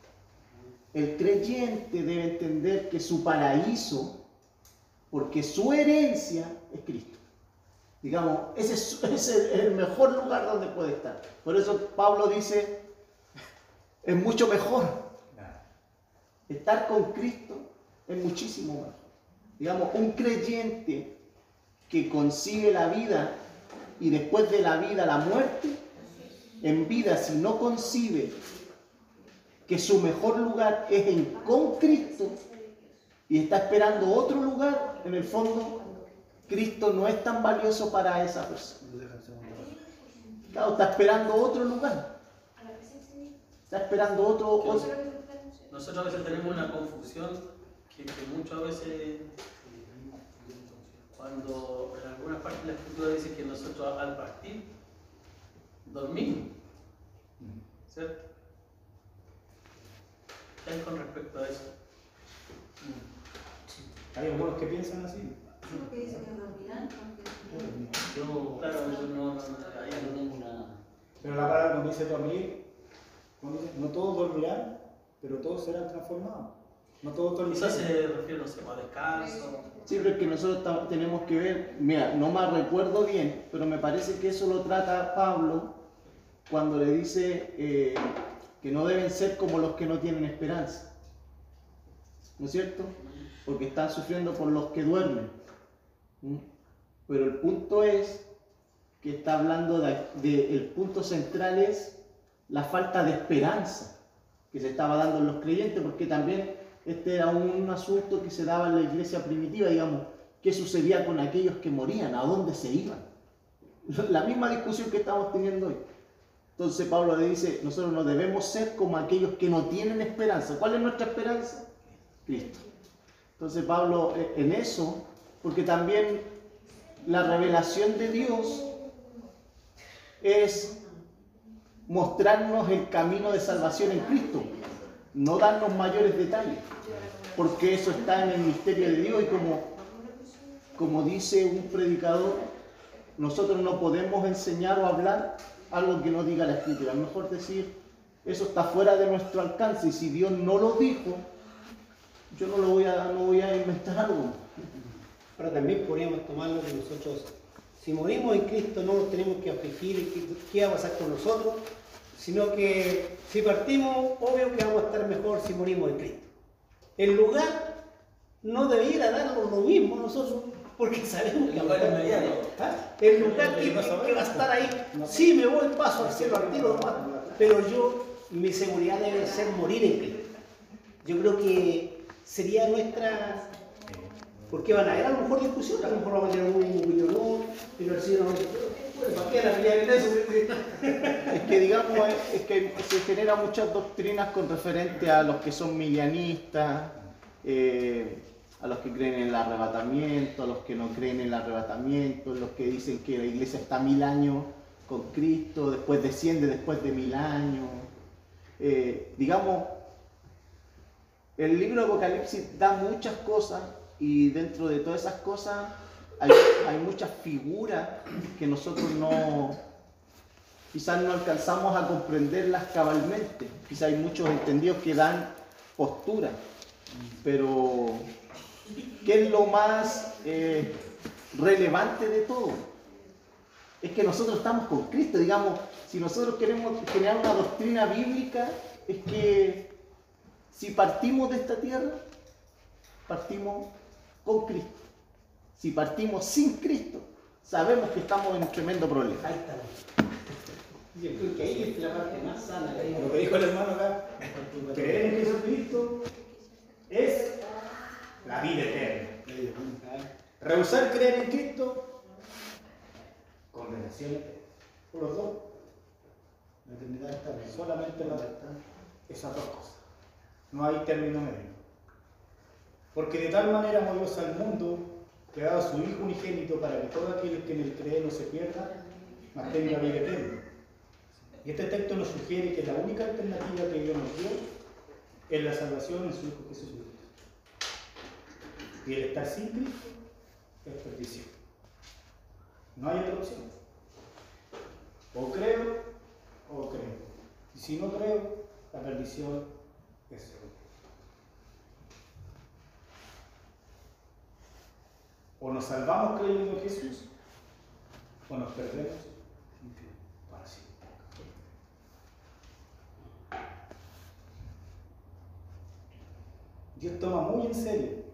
El creyente debe entender que su paraíso, porque su herencia es Cristo. Digamos, ese es, el mejor lugar donde puede estar. Por eso Pablo dice, es mucho mejor. Estar con Cristo es muchísimo mejor. Digamos, un creyente que concibe la vida y después de la vida la muerte, en vida si no concibe que su mejor lugar es en con Cristo y está esperando otro lugar, en el fondo Cristo no es tan valioso para esa persona. Claro, está esperando otro lugar, está esperando otro, otro- Nosotros a veces tenemos una confusión que, que muchas veces eh, cuando en algunas partes de la escritura dice que nosotros al partir dormimos, ¿cierto? ¿Qué hay con respecto a eso? Hay algunos que piensan así. Que dice que dormirán, aunque Yo, claro, yo no, no, no, ahí no tengo una... Pero la palabra cuando dice dormir, cuando dice, no todos dormirán, pero todos serán transformados. No todos dormirán. Quizás se refiere, no sé, a descanso. Sí, pero es que nosotros tenemos que ver, mira, no me recuerdo bien, pero me parece que eso lo trata Pablo cuando le dice eh, que no deben ser como los que no tienen esperanza. ¿No es cierto? Porque están sufriendo por los que duermen. Pero el punto es que está hablando de, de- el punto central es la falta de esperanza que se estaba dando en los creyentes, porque también este era un asunto que se daba en la iglesia primitiva, digamos, qué sucedía con aquellos que morían, a dónde se iban. La misma discusión que estamos teniendo hoy. Entonces Pablo le dice, nosotros no debemos ser como aquellos que no tienen esperanza. ¿Cuál es nuestra esperanza? Cristo. Entonces Pablo eh, en eso, porque también la revelación de Dios es mostrarnos el camino de salvación en Cristo, no darnos mayores detalles, porque eso está en el misterio de Dios y como, como dice un predicador, nosotros no podemos enseñar o hablar algo que no diga la Escritura, es mejor decir, eso está fuera de nuestro alcance y si Dios no lo dijo, yo no lo voy a, no voy a inventar algo. Ahora también podríamos tomarlo que nosotros, si morimos en Cristo, no nos tenemos que afligir qué, va a pasar con nosotros, sino que si partimos, obvio que vamos a estar mejor si morimos en Cristo. El lugar no debiera darnos lo mismo nosotros, porque sabemos que El vamos a lugar inmediato. ¿Ah? El lugar que, va a estar ahí, sí me voy paso al cielo al tiro pero yo, mi seguridad debe ser morir en Cristo. Yo creo que sería nuestra porque van a haber a lo mejor discusiones, a lo mejor vamos a tener un opinión, no, pero el Señor no bueno, ¿para qué la pelea? Es que digamos, es que se generan muchas doctrinas con referente a los que son milianistas, eh, a los que creen en el arrebatamiento, a los que no creen en el arrebatamiento, los que dicen que la iglesia está mil años con Cristo, después desciende después de mil años. Eh, digamos, el libro de Apocalipsis da muchas cosas y dentro de todas esas cosas hay, muchas figuras que nosotros no, quizás no alcanzamos a comprenderlas cabalmente. Quizás hay muchos entendidos que dan postura, pero ¿qué es lo más eh, relevante de todo? Es que nosotros estamos con Cristo, digamos, si nosotros queremos generar una doctrina bíblica, es que si partimos de esta tierra, partimos con Cristo. Si partimos sin Cristo, sabemos que estamos en un tremendo problema. Ahí estamos. Yo creo que ahí es la parte más sana. ahí. Lo que dijo el hermano acá, creer en Jesucristo es la vida eterna. Rehusar creer en Cristo, condenación eterna. Por los dos, La eternidad está bien. solamente la- esas dos cosas. No hay término medio. Porque de tal manera amó Dios al mundo que ha dado a su Hijo unigénito para que todo aquel que en él cree no se pierda, mas tenga vida eterna. Y este texto nos sugiere que la única alternativa que Dios nos dio es la salvación en su Hijo Jesucristo. Y el estar sin Cristo es perdición. No hay otra opción. O creo o creo. Y si no creo, la perdición es segura. O nos salvamos creyendo en Jesús, o nos perdemos para siempre. Dios toma muy en serio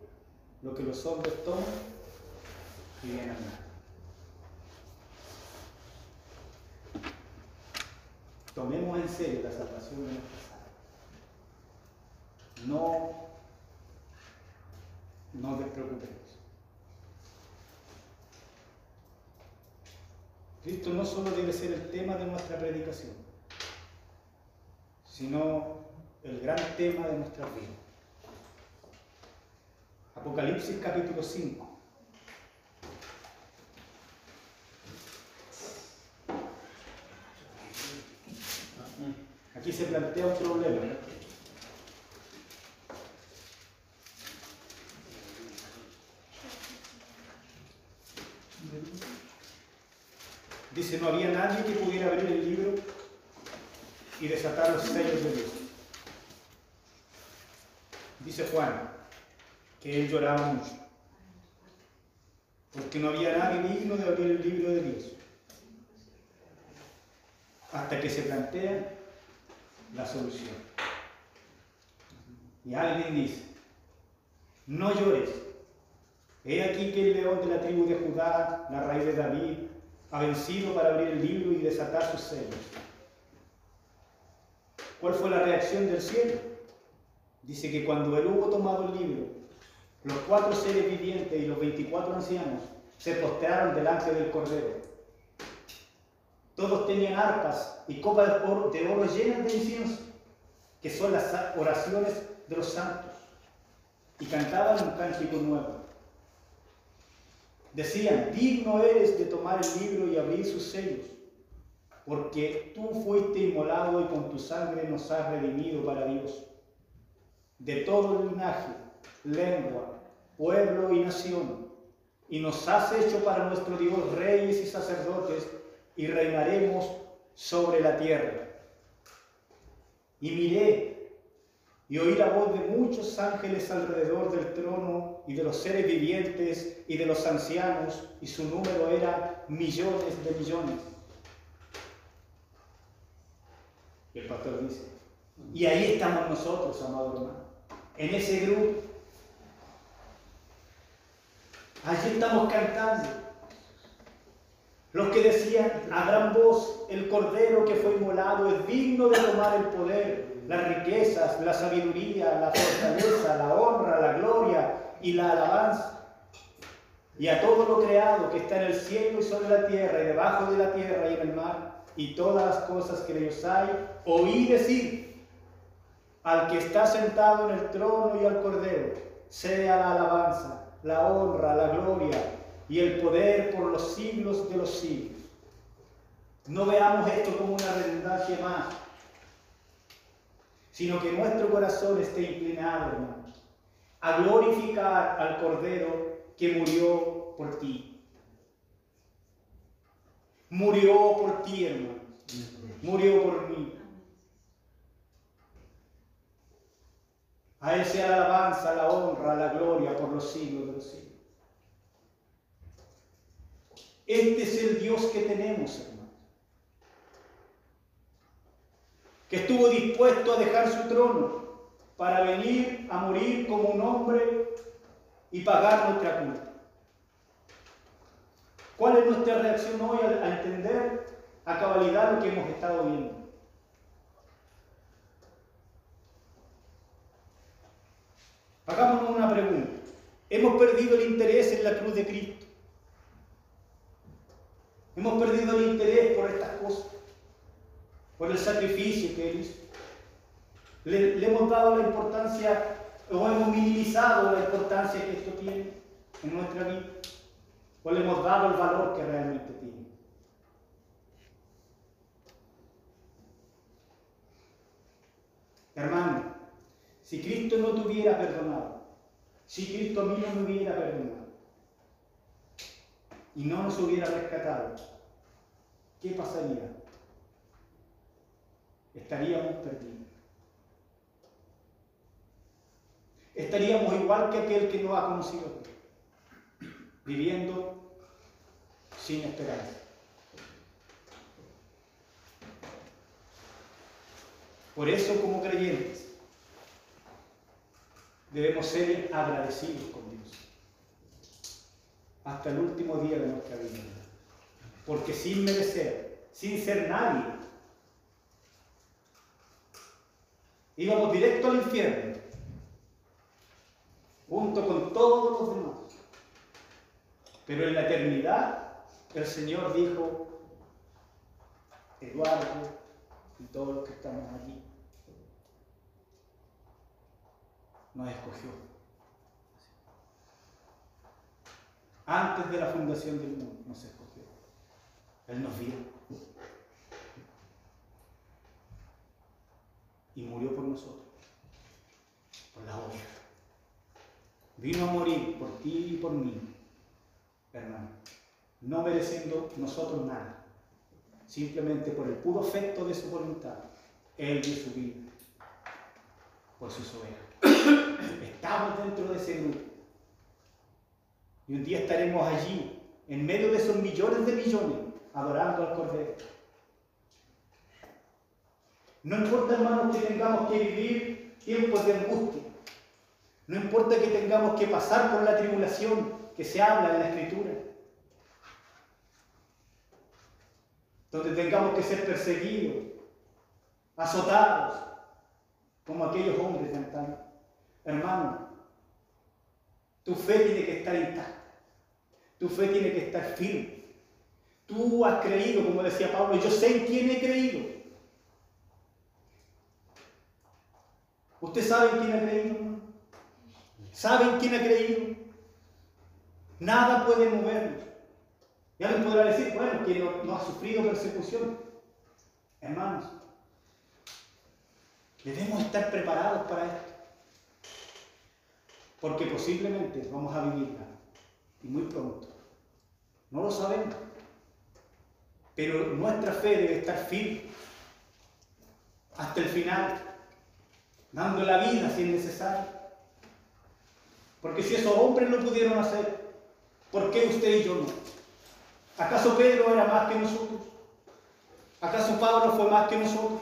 lo que los hombres toman y nada. Tomemos en serio la salvación de nuestras almas. No nos despreocupemos. Cristo no solo debe ser el tema de nuestra predicación, sino el gran tema de nuestra vida. Apocalipsis capítulo 5. Aquí se plantea un problema. Dice, no había nadie que pudiera abrir el libro y desatar los sellos de Dios. Dice Juan que él lloraba mucho, porque no había nadie digno de abrir el libro de Dios. Hasta que se plantea la solución. Y alguien dice, no llores, He aquí que el león de la tribu de Judá, la raíz de David, ha vencido para abrir el libro y desatar sus sellos. ¿Cuál fue la reacción del cielo? Dice que cuando él hubo tomado el libro, los cuatro seres vivientes y los veinticuatro ancianos se postraron delante del Cordero. Todos tenían arpas y copas de oro, de oro llenas de incienso, que son las oraciones de los santos, y cantaban un cántico nuevo. Decían, digno eres de tomar el libro y abrir sus sellos, porque tú fuiste inmolado y con tu sangre nos has redimido para Dios. De todo linaje, lengua, pueblo y nación, y nos has hecho para nuestro Dios reyes y sacerdotes, y reinaremos sobre la tierra. Y miré y oí la voz de muchos ángeles alrededor del trono y de los seres vivientes y de los ancianos, y su número era millones de millones. Y el pastor dice, y ahí estamos nosotros, amado hermano, en ese grupo. Allí estamos cantando. Los que decían a gran voz, el cordero que fue inmolado es digno de tomar el poder, las riquezas, la sabiduría, la fortaleza, la honra, la gloria y la alabanza. Y a todo lo creado que está en el cielo y sobre la tierra y debajo de la tierra y en el mar y todas las cosas que en ellos hay, oí decir al que está sentado en el trono y al cordero, sea la alabanza, la honra, la gloria y el poder por los siglos de los siglos. No veamos esto como una redundancia más, sino que nuestro corazón esté inclinado, hermano, a glorificar al Cordero que murió por ti. Murió por ti, hermano. Murió por mí. A Él sea la alabanza, la honra, la gloria por los siglos de los siglos. Este es el Dios que tenemos, hermano. Que estuvo dispuesto a dejar su trono para venir a morir como un hombre y pagar nuestra culpa. ¿Cuál es nuestra reacción hoy a, entender a cabalidad lo que hemos estado viendo? Hagámonos una pregunta. ¿Hemos perdido el interés en la cruz de Cristo? Hemos perdido el interés por estas cosas, por el sacrificio que Él hizo. Le, hemos dado la importancia o hemos minimizado la importancia que esto tiene en nuestra vida. O le hemos dado el valor que realmente tiene. Hermano, si Cristo no te hubiera perdonado, si Cristo a mí no me hubiera perdonado, y no nos hubiera rescatado, ¿qué pasaría? Estaríamos perdidos. Estaríamos igual que aquel que no ha conocido viviendo sin esperanza. Por eso como creyentes debemos ser agradecidos con Dios hasta el último día de nuestra vida. Porque sin merecer, sin ser nadie, íbamos directo al infierno, junto con todos los demás. Pero en la eternidad el Señor dijo, Eduardo y todos los que estamos aquí, nos escogió. Antes de la fundación del mundo nos escogió. Él nos vio. Y murió por nosotros. Por la obra. Vino a morir por ti y por mí, hermano. No mereciendo nosotros nada. Simplemente por el puro afecto de su voluntad. Él dio su vida por sus ovejas. Estamos dentro de ese grupo. Y un día estaremos allí, en medio de esos millones de millones, adorando al Cordero. No importa, hermanos, que tengamos que vivir tiempos de angustia. No importa que tengamos que pasar por la tribulación que se habla en la Escritura. Donde tengamos que ser perseguidos, azotados, como aquellos hombres de antaño. Hermano, tu fe tiene que estar intacta. Tu fe tiene que estar firme. Tú has creído, como decía Pablo, yo sé en quién he creído. ¿Usted sabe en quién ha creído? hermano? ¿Sabe en quién ha creído? Nada puede movernos. Ya les podrá decir, bueno, que no, no ha sufrido persecución. Hermanos, debemos estar preparados para esto. Porque posiblemente vamos a vivirla. Y muy pronto. No lo sabemos. Pero nuestra fe debe estar firme. Hasta el final. Dando la vida si es necesario. Porque si esos hombres lo pudieron hacer, ¿por qué usted y yo no? ¿Acaso Pedro era más que nosotros? ¿Acaso Pablo fue más que nosotros?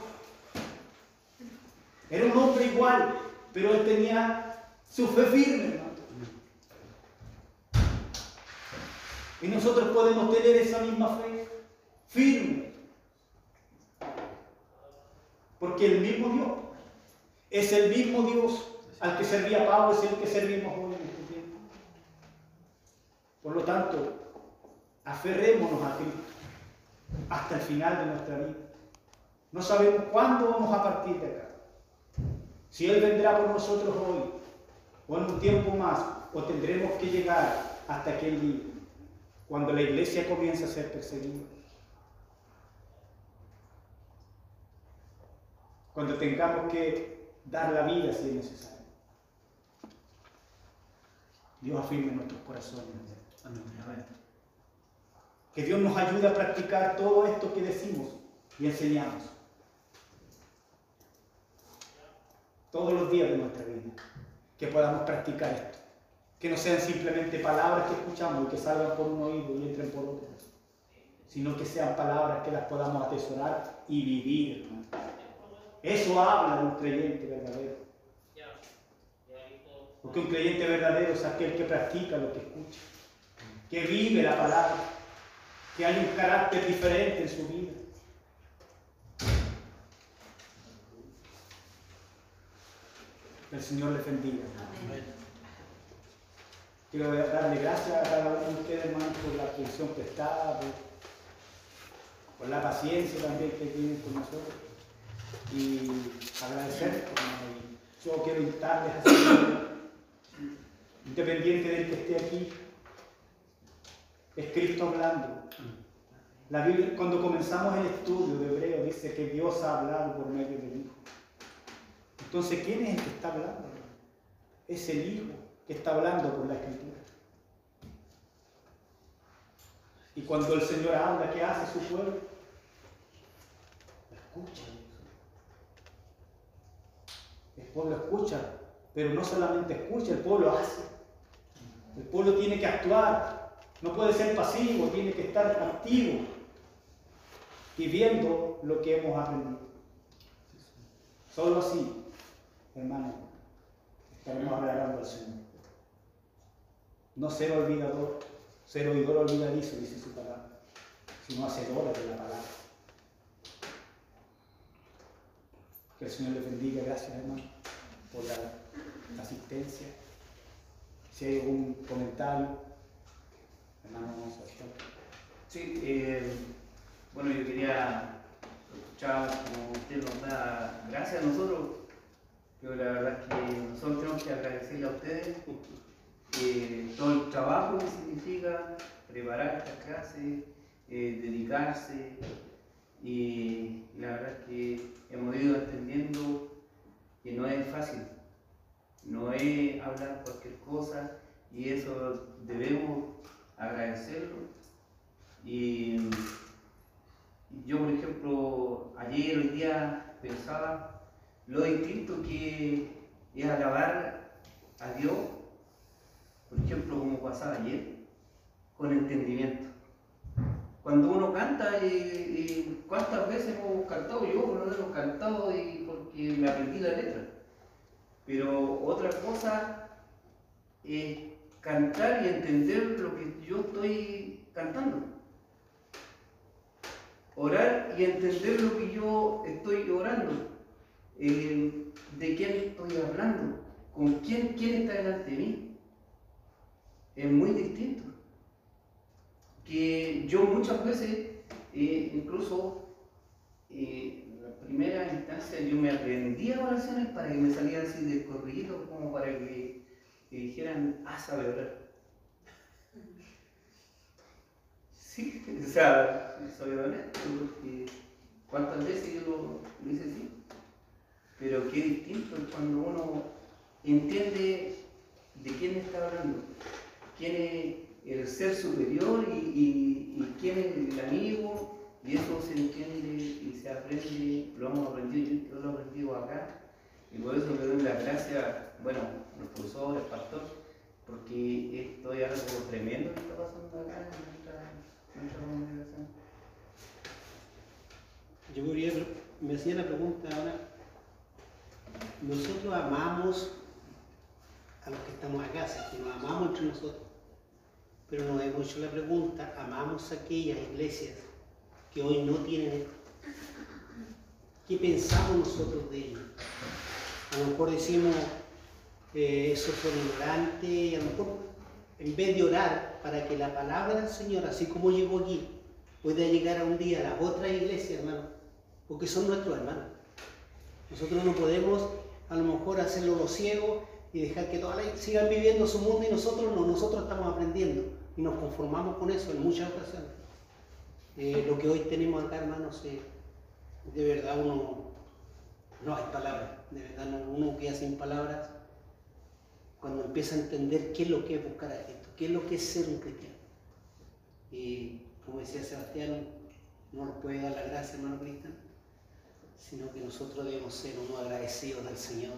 Era un hombre igual, pero él tenía su fe firme, hermano. Y nosotros podemos tener esa misma fe firme. Porque el mismo Dios es el mismo Dios al que servía Pablo, es el que servimos hoy en este tiempo. Por lo tanto, aferrémonos a Cristo hasta el final de nuestra vida. No sabemos cuándo vamos a partir de acá. Si Él vendrá por nosotros hoy, o en un tiempo más, o tendremos que llegar hasta aquel día, cuando la iglesia comienza a ser perseguida. Cuando tengamos que dar la vida si es necesario. Dios afirme nuestros corazones. Amén. Que Dios nos ayude a practicar todo esto que decimos y enseñamos. Todos los días de nuestra vida. Que podamos practicar esto. Que no sean simplemente palabras que escuchamos y que salgan por un oído y entren por otro. Sino que sean palabras que las podamos atesorar y vivir. hermano. Eso habla de un creyente verdadero. Porque un creyente verdadero es aquel que practica lo que escucha. Que vive la palabra que hay un carácter diferente en su vida. El Señor les bendiga. Quiero darle gracias a cada uno de ustedes, hermanos, por la atención prestada, por, por la paciencia también que tienen con nosotros. Y agradecer, yo quiero invitarles a independiente del que esté aquí, es Cristo hablando. La Biblia, cuando comenzamos el estudio de Hebreo, dice que Dios ha hablado por medio del Hijo. Entonces, ¿quién es el que está hablando? Es el Hijo que está hablando por la Escritura. Y cuando el Señor habla, ¿qué hace su pueblo? Lo escucha. El pueblo escucha, pero no solamente escucha, el pueblo hace. El pueblo tiene que actuar, no puede ser pasivo, tiene que estar activo y viendo lo que hemos aprendido. Solo así, hermano, estaremos agradando al Señor. No ser olvidador, ser oidor olvidadizo, dice su palabra, sino hacedor de la palabra. Que el Señor les bendiga, gracias hermano, por la, asistencia. Si hay algún comentario, hermano, vamos a estar. Sí, eh, bueno, yo quería escuchar como usted nos da gracias a nosotros. Yo la verdad es que nosotros tenemos que agradecerle a ustedes eh, todo el trabajo que significa preparar estas clases, eh, dedicarse y la verdad es que hemos ido entendiendo que no es fácil, no es hablar cualquier cosa y eso debemos agradecerlo. Y yo, por ejemplo, ayer, hoy día, pensaba lo distinto que es alabar a Dios, por ejemplo, como pasaba ayer, con entendimiento. Cuando uno canta, y, ¿cuántas veces hemos cantado? Yo por lo menos he cantado y porque me aprendí la letra. Pero otra cosa es cantar y entender lo que yo estoy cantando. Orar y entender lo que yo estoy orando. Eh, ¿De quién estoy hablando? ¿Con quién, quién está delante de mí? Es muy distinto. Que yo muchas veces, eh, incluso eh, en la primera instancia, yo me aprendía oraciones para que me salieran así de corrido, como para que, que dijeran, ah, sabe orar. Sí, o sea, soy honesto, cuántas veces yo lo, hice así. Pero qué distinto es cuando uno entiende de quién está hablando, quién el ser superior y, quién es el amigo, y eso se entiende y se aprende, lo hemos aprendido, yo lo he aprendido acá, y por eso le doy las gracias, bueno, los profesores, pastor, porque esto es algo tremendo que está pasando acá en nuestra, nuestra congregación. Yo quería, me hacía la pregunta ahora, nosotros amamos a los que estamos acá, que nos amamos entre nosotros, pero nos hemos hecho la pregunta, amamos aquellas iglesias que hoy no tienen esto. ¿Qué pensamos nosotros de ellos? A lo mejor decimos, eh, esos son ignorantes, a lo mejor en vez de orar para que la palabra del Señor, así como llegó aquí, pueda llegar a un día a las otras iglesias, hermano, porque son nuestros hermanos. Nosotros no podemos a lo mejor hacerlo los ciegos y dejar que todas sigan viviendo su mundo y nosotros no, nosotros estamos aprendiendo y nos conformamos con eso en muchas ocasiones. Eh, lo que hoy tenemos acá, hermanos, eh, de verdad uno no hay palabras, de verdad no- uno queda sin palabras cuando empieza a entender qué es lo que es buscar a Cristo, qué es lo que es ser un cristiano. Y como decía Sebastián, no nos puede dar la gracia, hermano Cristian, sino que nosotros debemos ser unos agradecidos del Señor,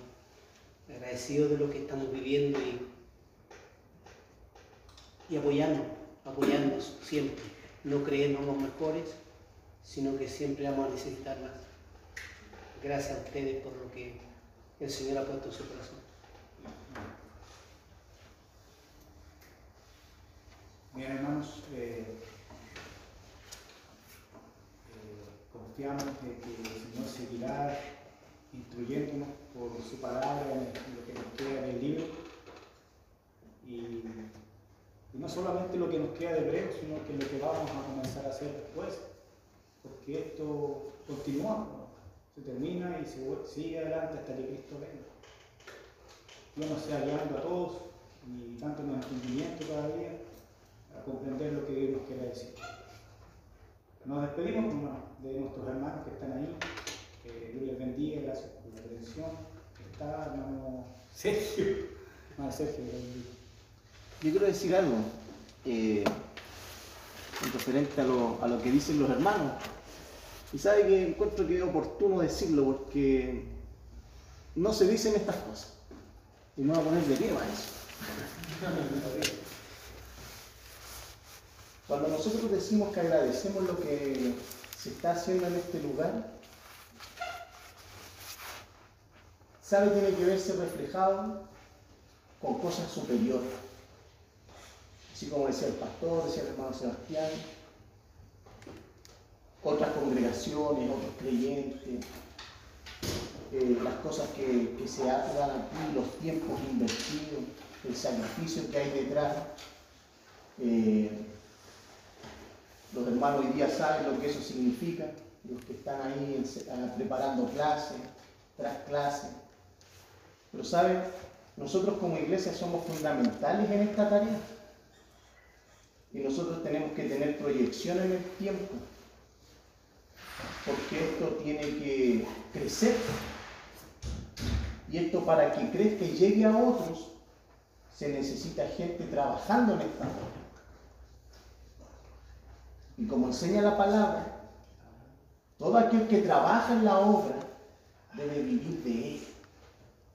agradecidos de lo que estamos viviendo y, y apoyarnos, apoyarnos siempre, no creernos los mejores, sino que siempre vamos a necesitar más. Gracias a ustedes por lo que el Señor ha puesto en su corazón. Bien, hermanos, eh, eh, confiamos de que el Señor seguirá instruyéndonos por su palabra en lo que nos queda del libro. Y, y no solamente lo que nos queda de breve, sino que lo que vamos a comenzar a hacer después. Porque esto continúa, ¿no? se termina y se sigue adelante hasta que Cristo venga. Dios nos sea guiando a todos y dándonos entendimiento cada día a comprender lo que Dios nos quiere decir. Nos despedimos de nuestros hermanos que están ahí. Que Dios les bendiga, gracias por la atención. Está hermano Sergio. Hermano Sergio. Yo quiero decir algo eh, en referente a lo, a lo que dicen los hermanos. Y sabe que encuentro que es oportuno decirlo porque no se dicen estas cosas. Y me voy a poner de pie para eso. Cuando nosotros decimos que agradecemos lo que se está haciendo en este lugar, sabe tiene que verse reflejado con cosas superiores. Así como decía el pastor, decía el hermano Sebastián, otras congregaciones, otros creyentes, eh, las cosas que, se hagan aquí, los tiempos invertidos, el sacrificio que hay detrás. Eh, los hermanos hoy día saben lo que eso significa, los que están ahí ah, preparando clases, tras clases. Pero saben, nosotros como iglesia somos fundamentales en esta tarea. Y nosotros tenemos que tener proyección en el tiempo. Porque esto tiene que crecer. Y esto para que crezca y llegue a otros, se necesita gente trabajando en esta obra. Y como enseña la palabra, todo aquel que trabaja en la obra debe vivir de ella.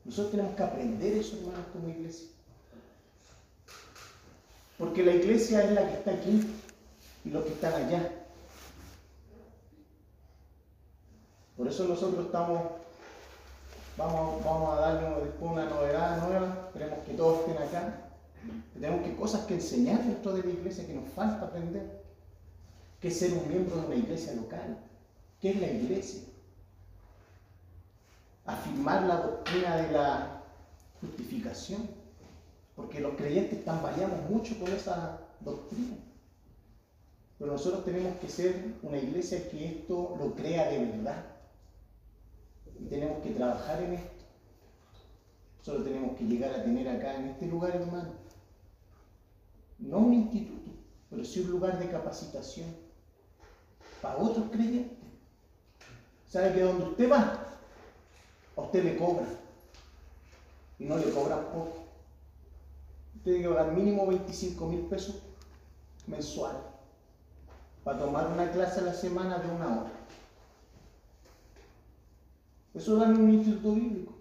Nosotros tenemos que aprender eso, hermanos, como iglesia. Porque la iglesia es la que está aquí y los que están allá. Por eso nosotros estamos, vamos, vamos a darle después una novedad nueva, queremos que todos estén acá, Tenemos que cosas que enseñar dentro de la iglesia que nos falta aprender. ¿Qué es ser un miembro de una iglesia local? ¿Qué es la iglesia? Afirmar la doctrina de la justificación. Porque los creyentes tambaleamos mucho con esa doctrina. Pero nosotros tenemos que ser una iglesia que esto lo crea de verdad. Y tenemos que trabajar en esto. Solo tenemos que llegar a tener acá en este lugar, hermano, no un instituto, pero sí un lugar de capacitación para otros creyentes. ¿Sabe que donde usted va, a usted le cobra y no le cobran poco? Tiene que pagar mínimo 25 mil pesos mensuales para tomar una clase a la semana de una hora. Eso dan en un instituto bíblico.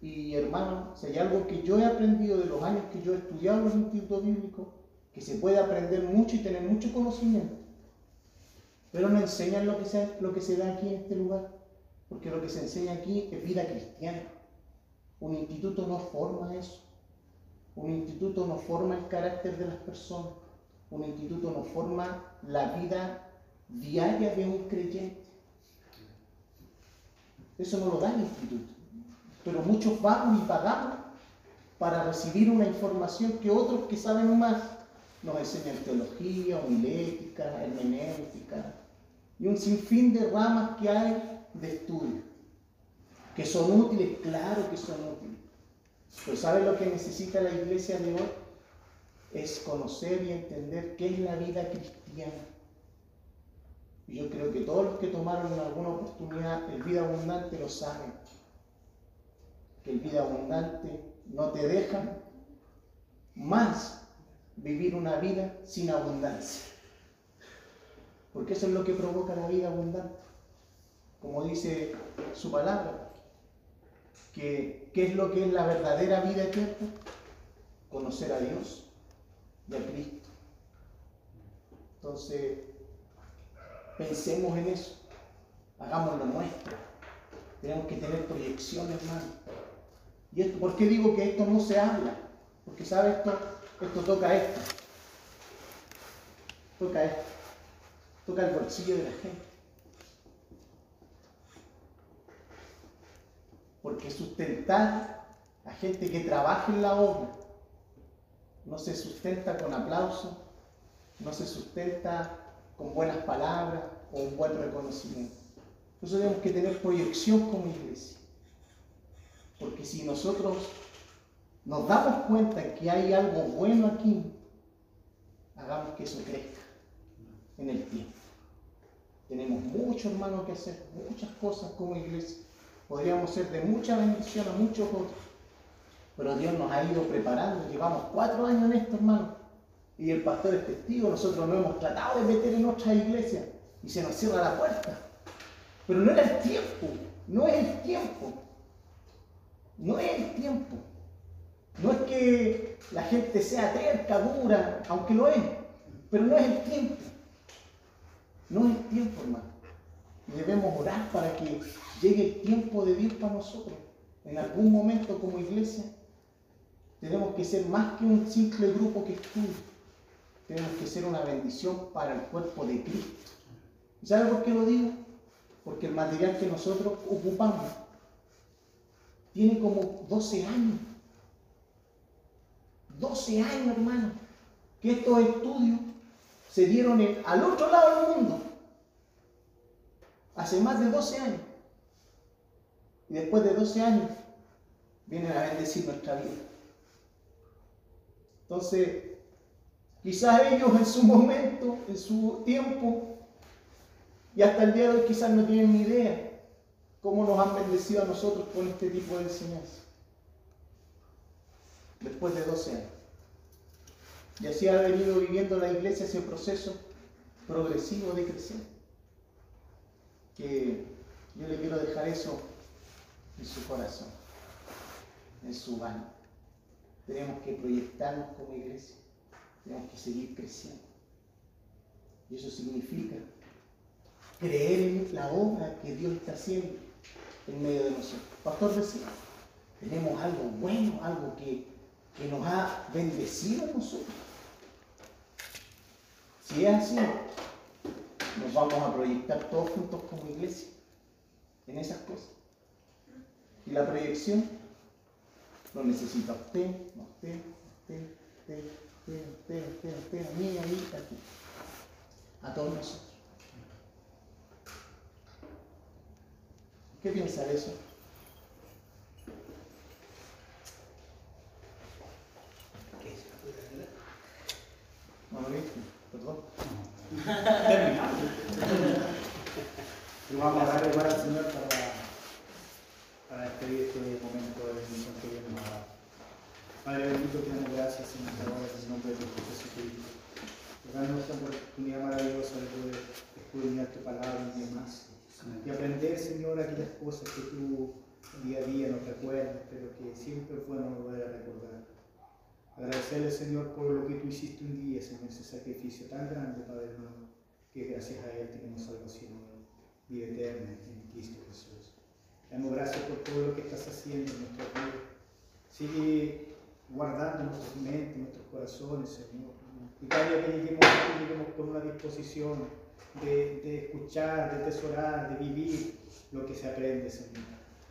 Y hermano, si hay algo que yo he aprendido de los años que yo he estudiado en los institutos bíblicos, que se puede aprender mucho y tener mucho conocimiento, pero no enseñan lo que, se, lo que se da aquí en este lugar, porque lo que se enseña aquí es vida cristiana. Un instituto no forma eso. Un instituto no forma el carácter de las personas. Un instituto no forma la vida diaria de un creyente. Eso no lo da el instituto. Pero muchos vamos y pagamos para recibir una información que otros que saben más nos enseñan teología, homilética, hermenéutica y un sinfín de ramas que hay de estudio. Que son útiles, claro que son útiles. Pero ¿saben lo que necesita la iglesia de hoy? Es conocer y entender qué es la vida cristiana. Y yo creo que todos los que tomaron alguna oportunidad el vida abundante lo saben. Que el vida abundante no te deja más vivir una vida sin abundancia. Porque eso es lo que provoca la vida abundante. Como dice su palabra, que ¿qué es lo que es la verdadera vida eterna? Conocer a Dios y a Cristo. Entonces, pensemos en eso, hagámoslo nuestro. Tenemos que tener proyección, hermano. ¿Y esto, por qué digo que esto no se habla? Porque, ¿sabe esto? Esto toca esto. Toca esto. Toca el bolsillo de la gente. Porque sustentar a gente que trabaja en la obra no se sustenta con aplauso, no se sustenta con buenas palabras o un buen reconocimiento. Nosotros tenemos que tener proyección como iglesia. Porque si nosotros nos damos cuenta que hay algo bueno aquí, hagamos que eso crezca en el tiempo. Tenemos mucho hermano que hacer, muchas cosas como iglesia. Podríamos ser de mucha bendición a muchos otros. Pero Dios nos ha ido preparando. Llevamos cuatro años en esto, hermano. Y el pastor es testigo. Nosotros nos hemos tratado de meter en otra iglesia y se nos cierra la puerta. Pero no era el tiempo. No es el tiempo. No es el tiempo. No es que la gente sea terca, dura, aunque lo es. Pero no es el tiempo. No es el tiempo, hermano. Y debemos orar para que llegue el tiempo de Dios para nosotros. En algún momento como iglesia tenemos que ser más que un simple grupo que estudia. Tenemos que ser una bendición para el cuerpo de Cristo. ¿Y sabe por qué lo digo? Porque el material que nosotros ocupamos tiene como 12 años. 12 años, hermano. Que estos estudios se dieron al otro lado del mundo. Hace más de 12 años. Y después de 12 años vienen a bendecir nuestra vida. Entonces, quizás ellos en su momento, en su tiempo, y hasta el día de hoy quizás no tienen ni idea cómo nos han bendecido a nosotros con este tipo de enseñanza. Después de 12 años. Y así ha venido viviendo la iglesia ese proceso progresivo de crecer. Que yo le quiero dejar eso en su corazón, en su alma. Tenemos que proyectarnos como iglesia, tenemos que seguir creciendo. Y eso significa creer en la obra que Dios está haciendo en medio de nosotros. Pastor decía, tenemos algo bueno, algo que, que nos ha bendecido a nosotros. Si es así, nos vamos a proyectar todos juntos como iglesia en esas cosas. Y la proyección lo necesita usted, usted, usted, usted, usted, usted, usted, usted, a mí, a mí, a ti. A todos nosotros. ¿Qué piensa de eso? No lo viste, perdón. Terminamos. Y vamos a darle igual al Señor para, para despedir este momento de bendición que ha dado. Padre bendito, te damos gracias, Señor, ahora en el nombre de Cristo Jesucristo. Te damos esta oportunidad maravillosa de poder escudriñar tu palabra un día más. Y aprender, Señor, aquellas cosas que tú día a día nos recuerdas, pero que siempre es bueno volver a recordar. Agradecerle, Señor, por lo que tú hiciste un día, Señor, ese sacrificio tan grande, Padre hermano, que gracias a Él tenemos salvación, vida eterna en Cristo Jesús. Damos gracias por todo lo que estás haciendo en nuestra vida. Sigue guardando nuestras mentes, nuestros corazones, Señor. Y cada día que lleguemos aquí, lleguemos con una disposición de, de escuchar, de atesorar, de vivir lo que se aprende, Señor.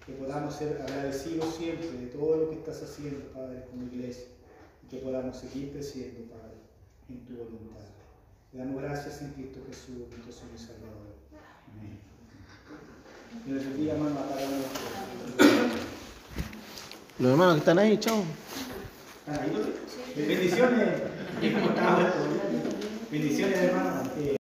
Que podamos ser agradecidos siempre de todo lo que estás haciendo, Padre, como iglesia. Que podamos seguir creciendo, Padre, en tu voluntad. Te damos gracias en Cristo Jesús, nuestro Señor y Salvador. Amén. Y les bendiga, hermano, a cada uno de ustedes. Los hermanos que están ahí, chao. Ahí Bendiciones. Bendiciones, hermano.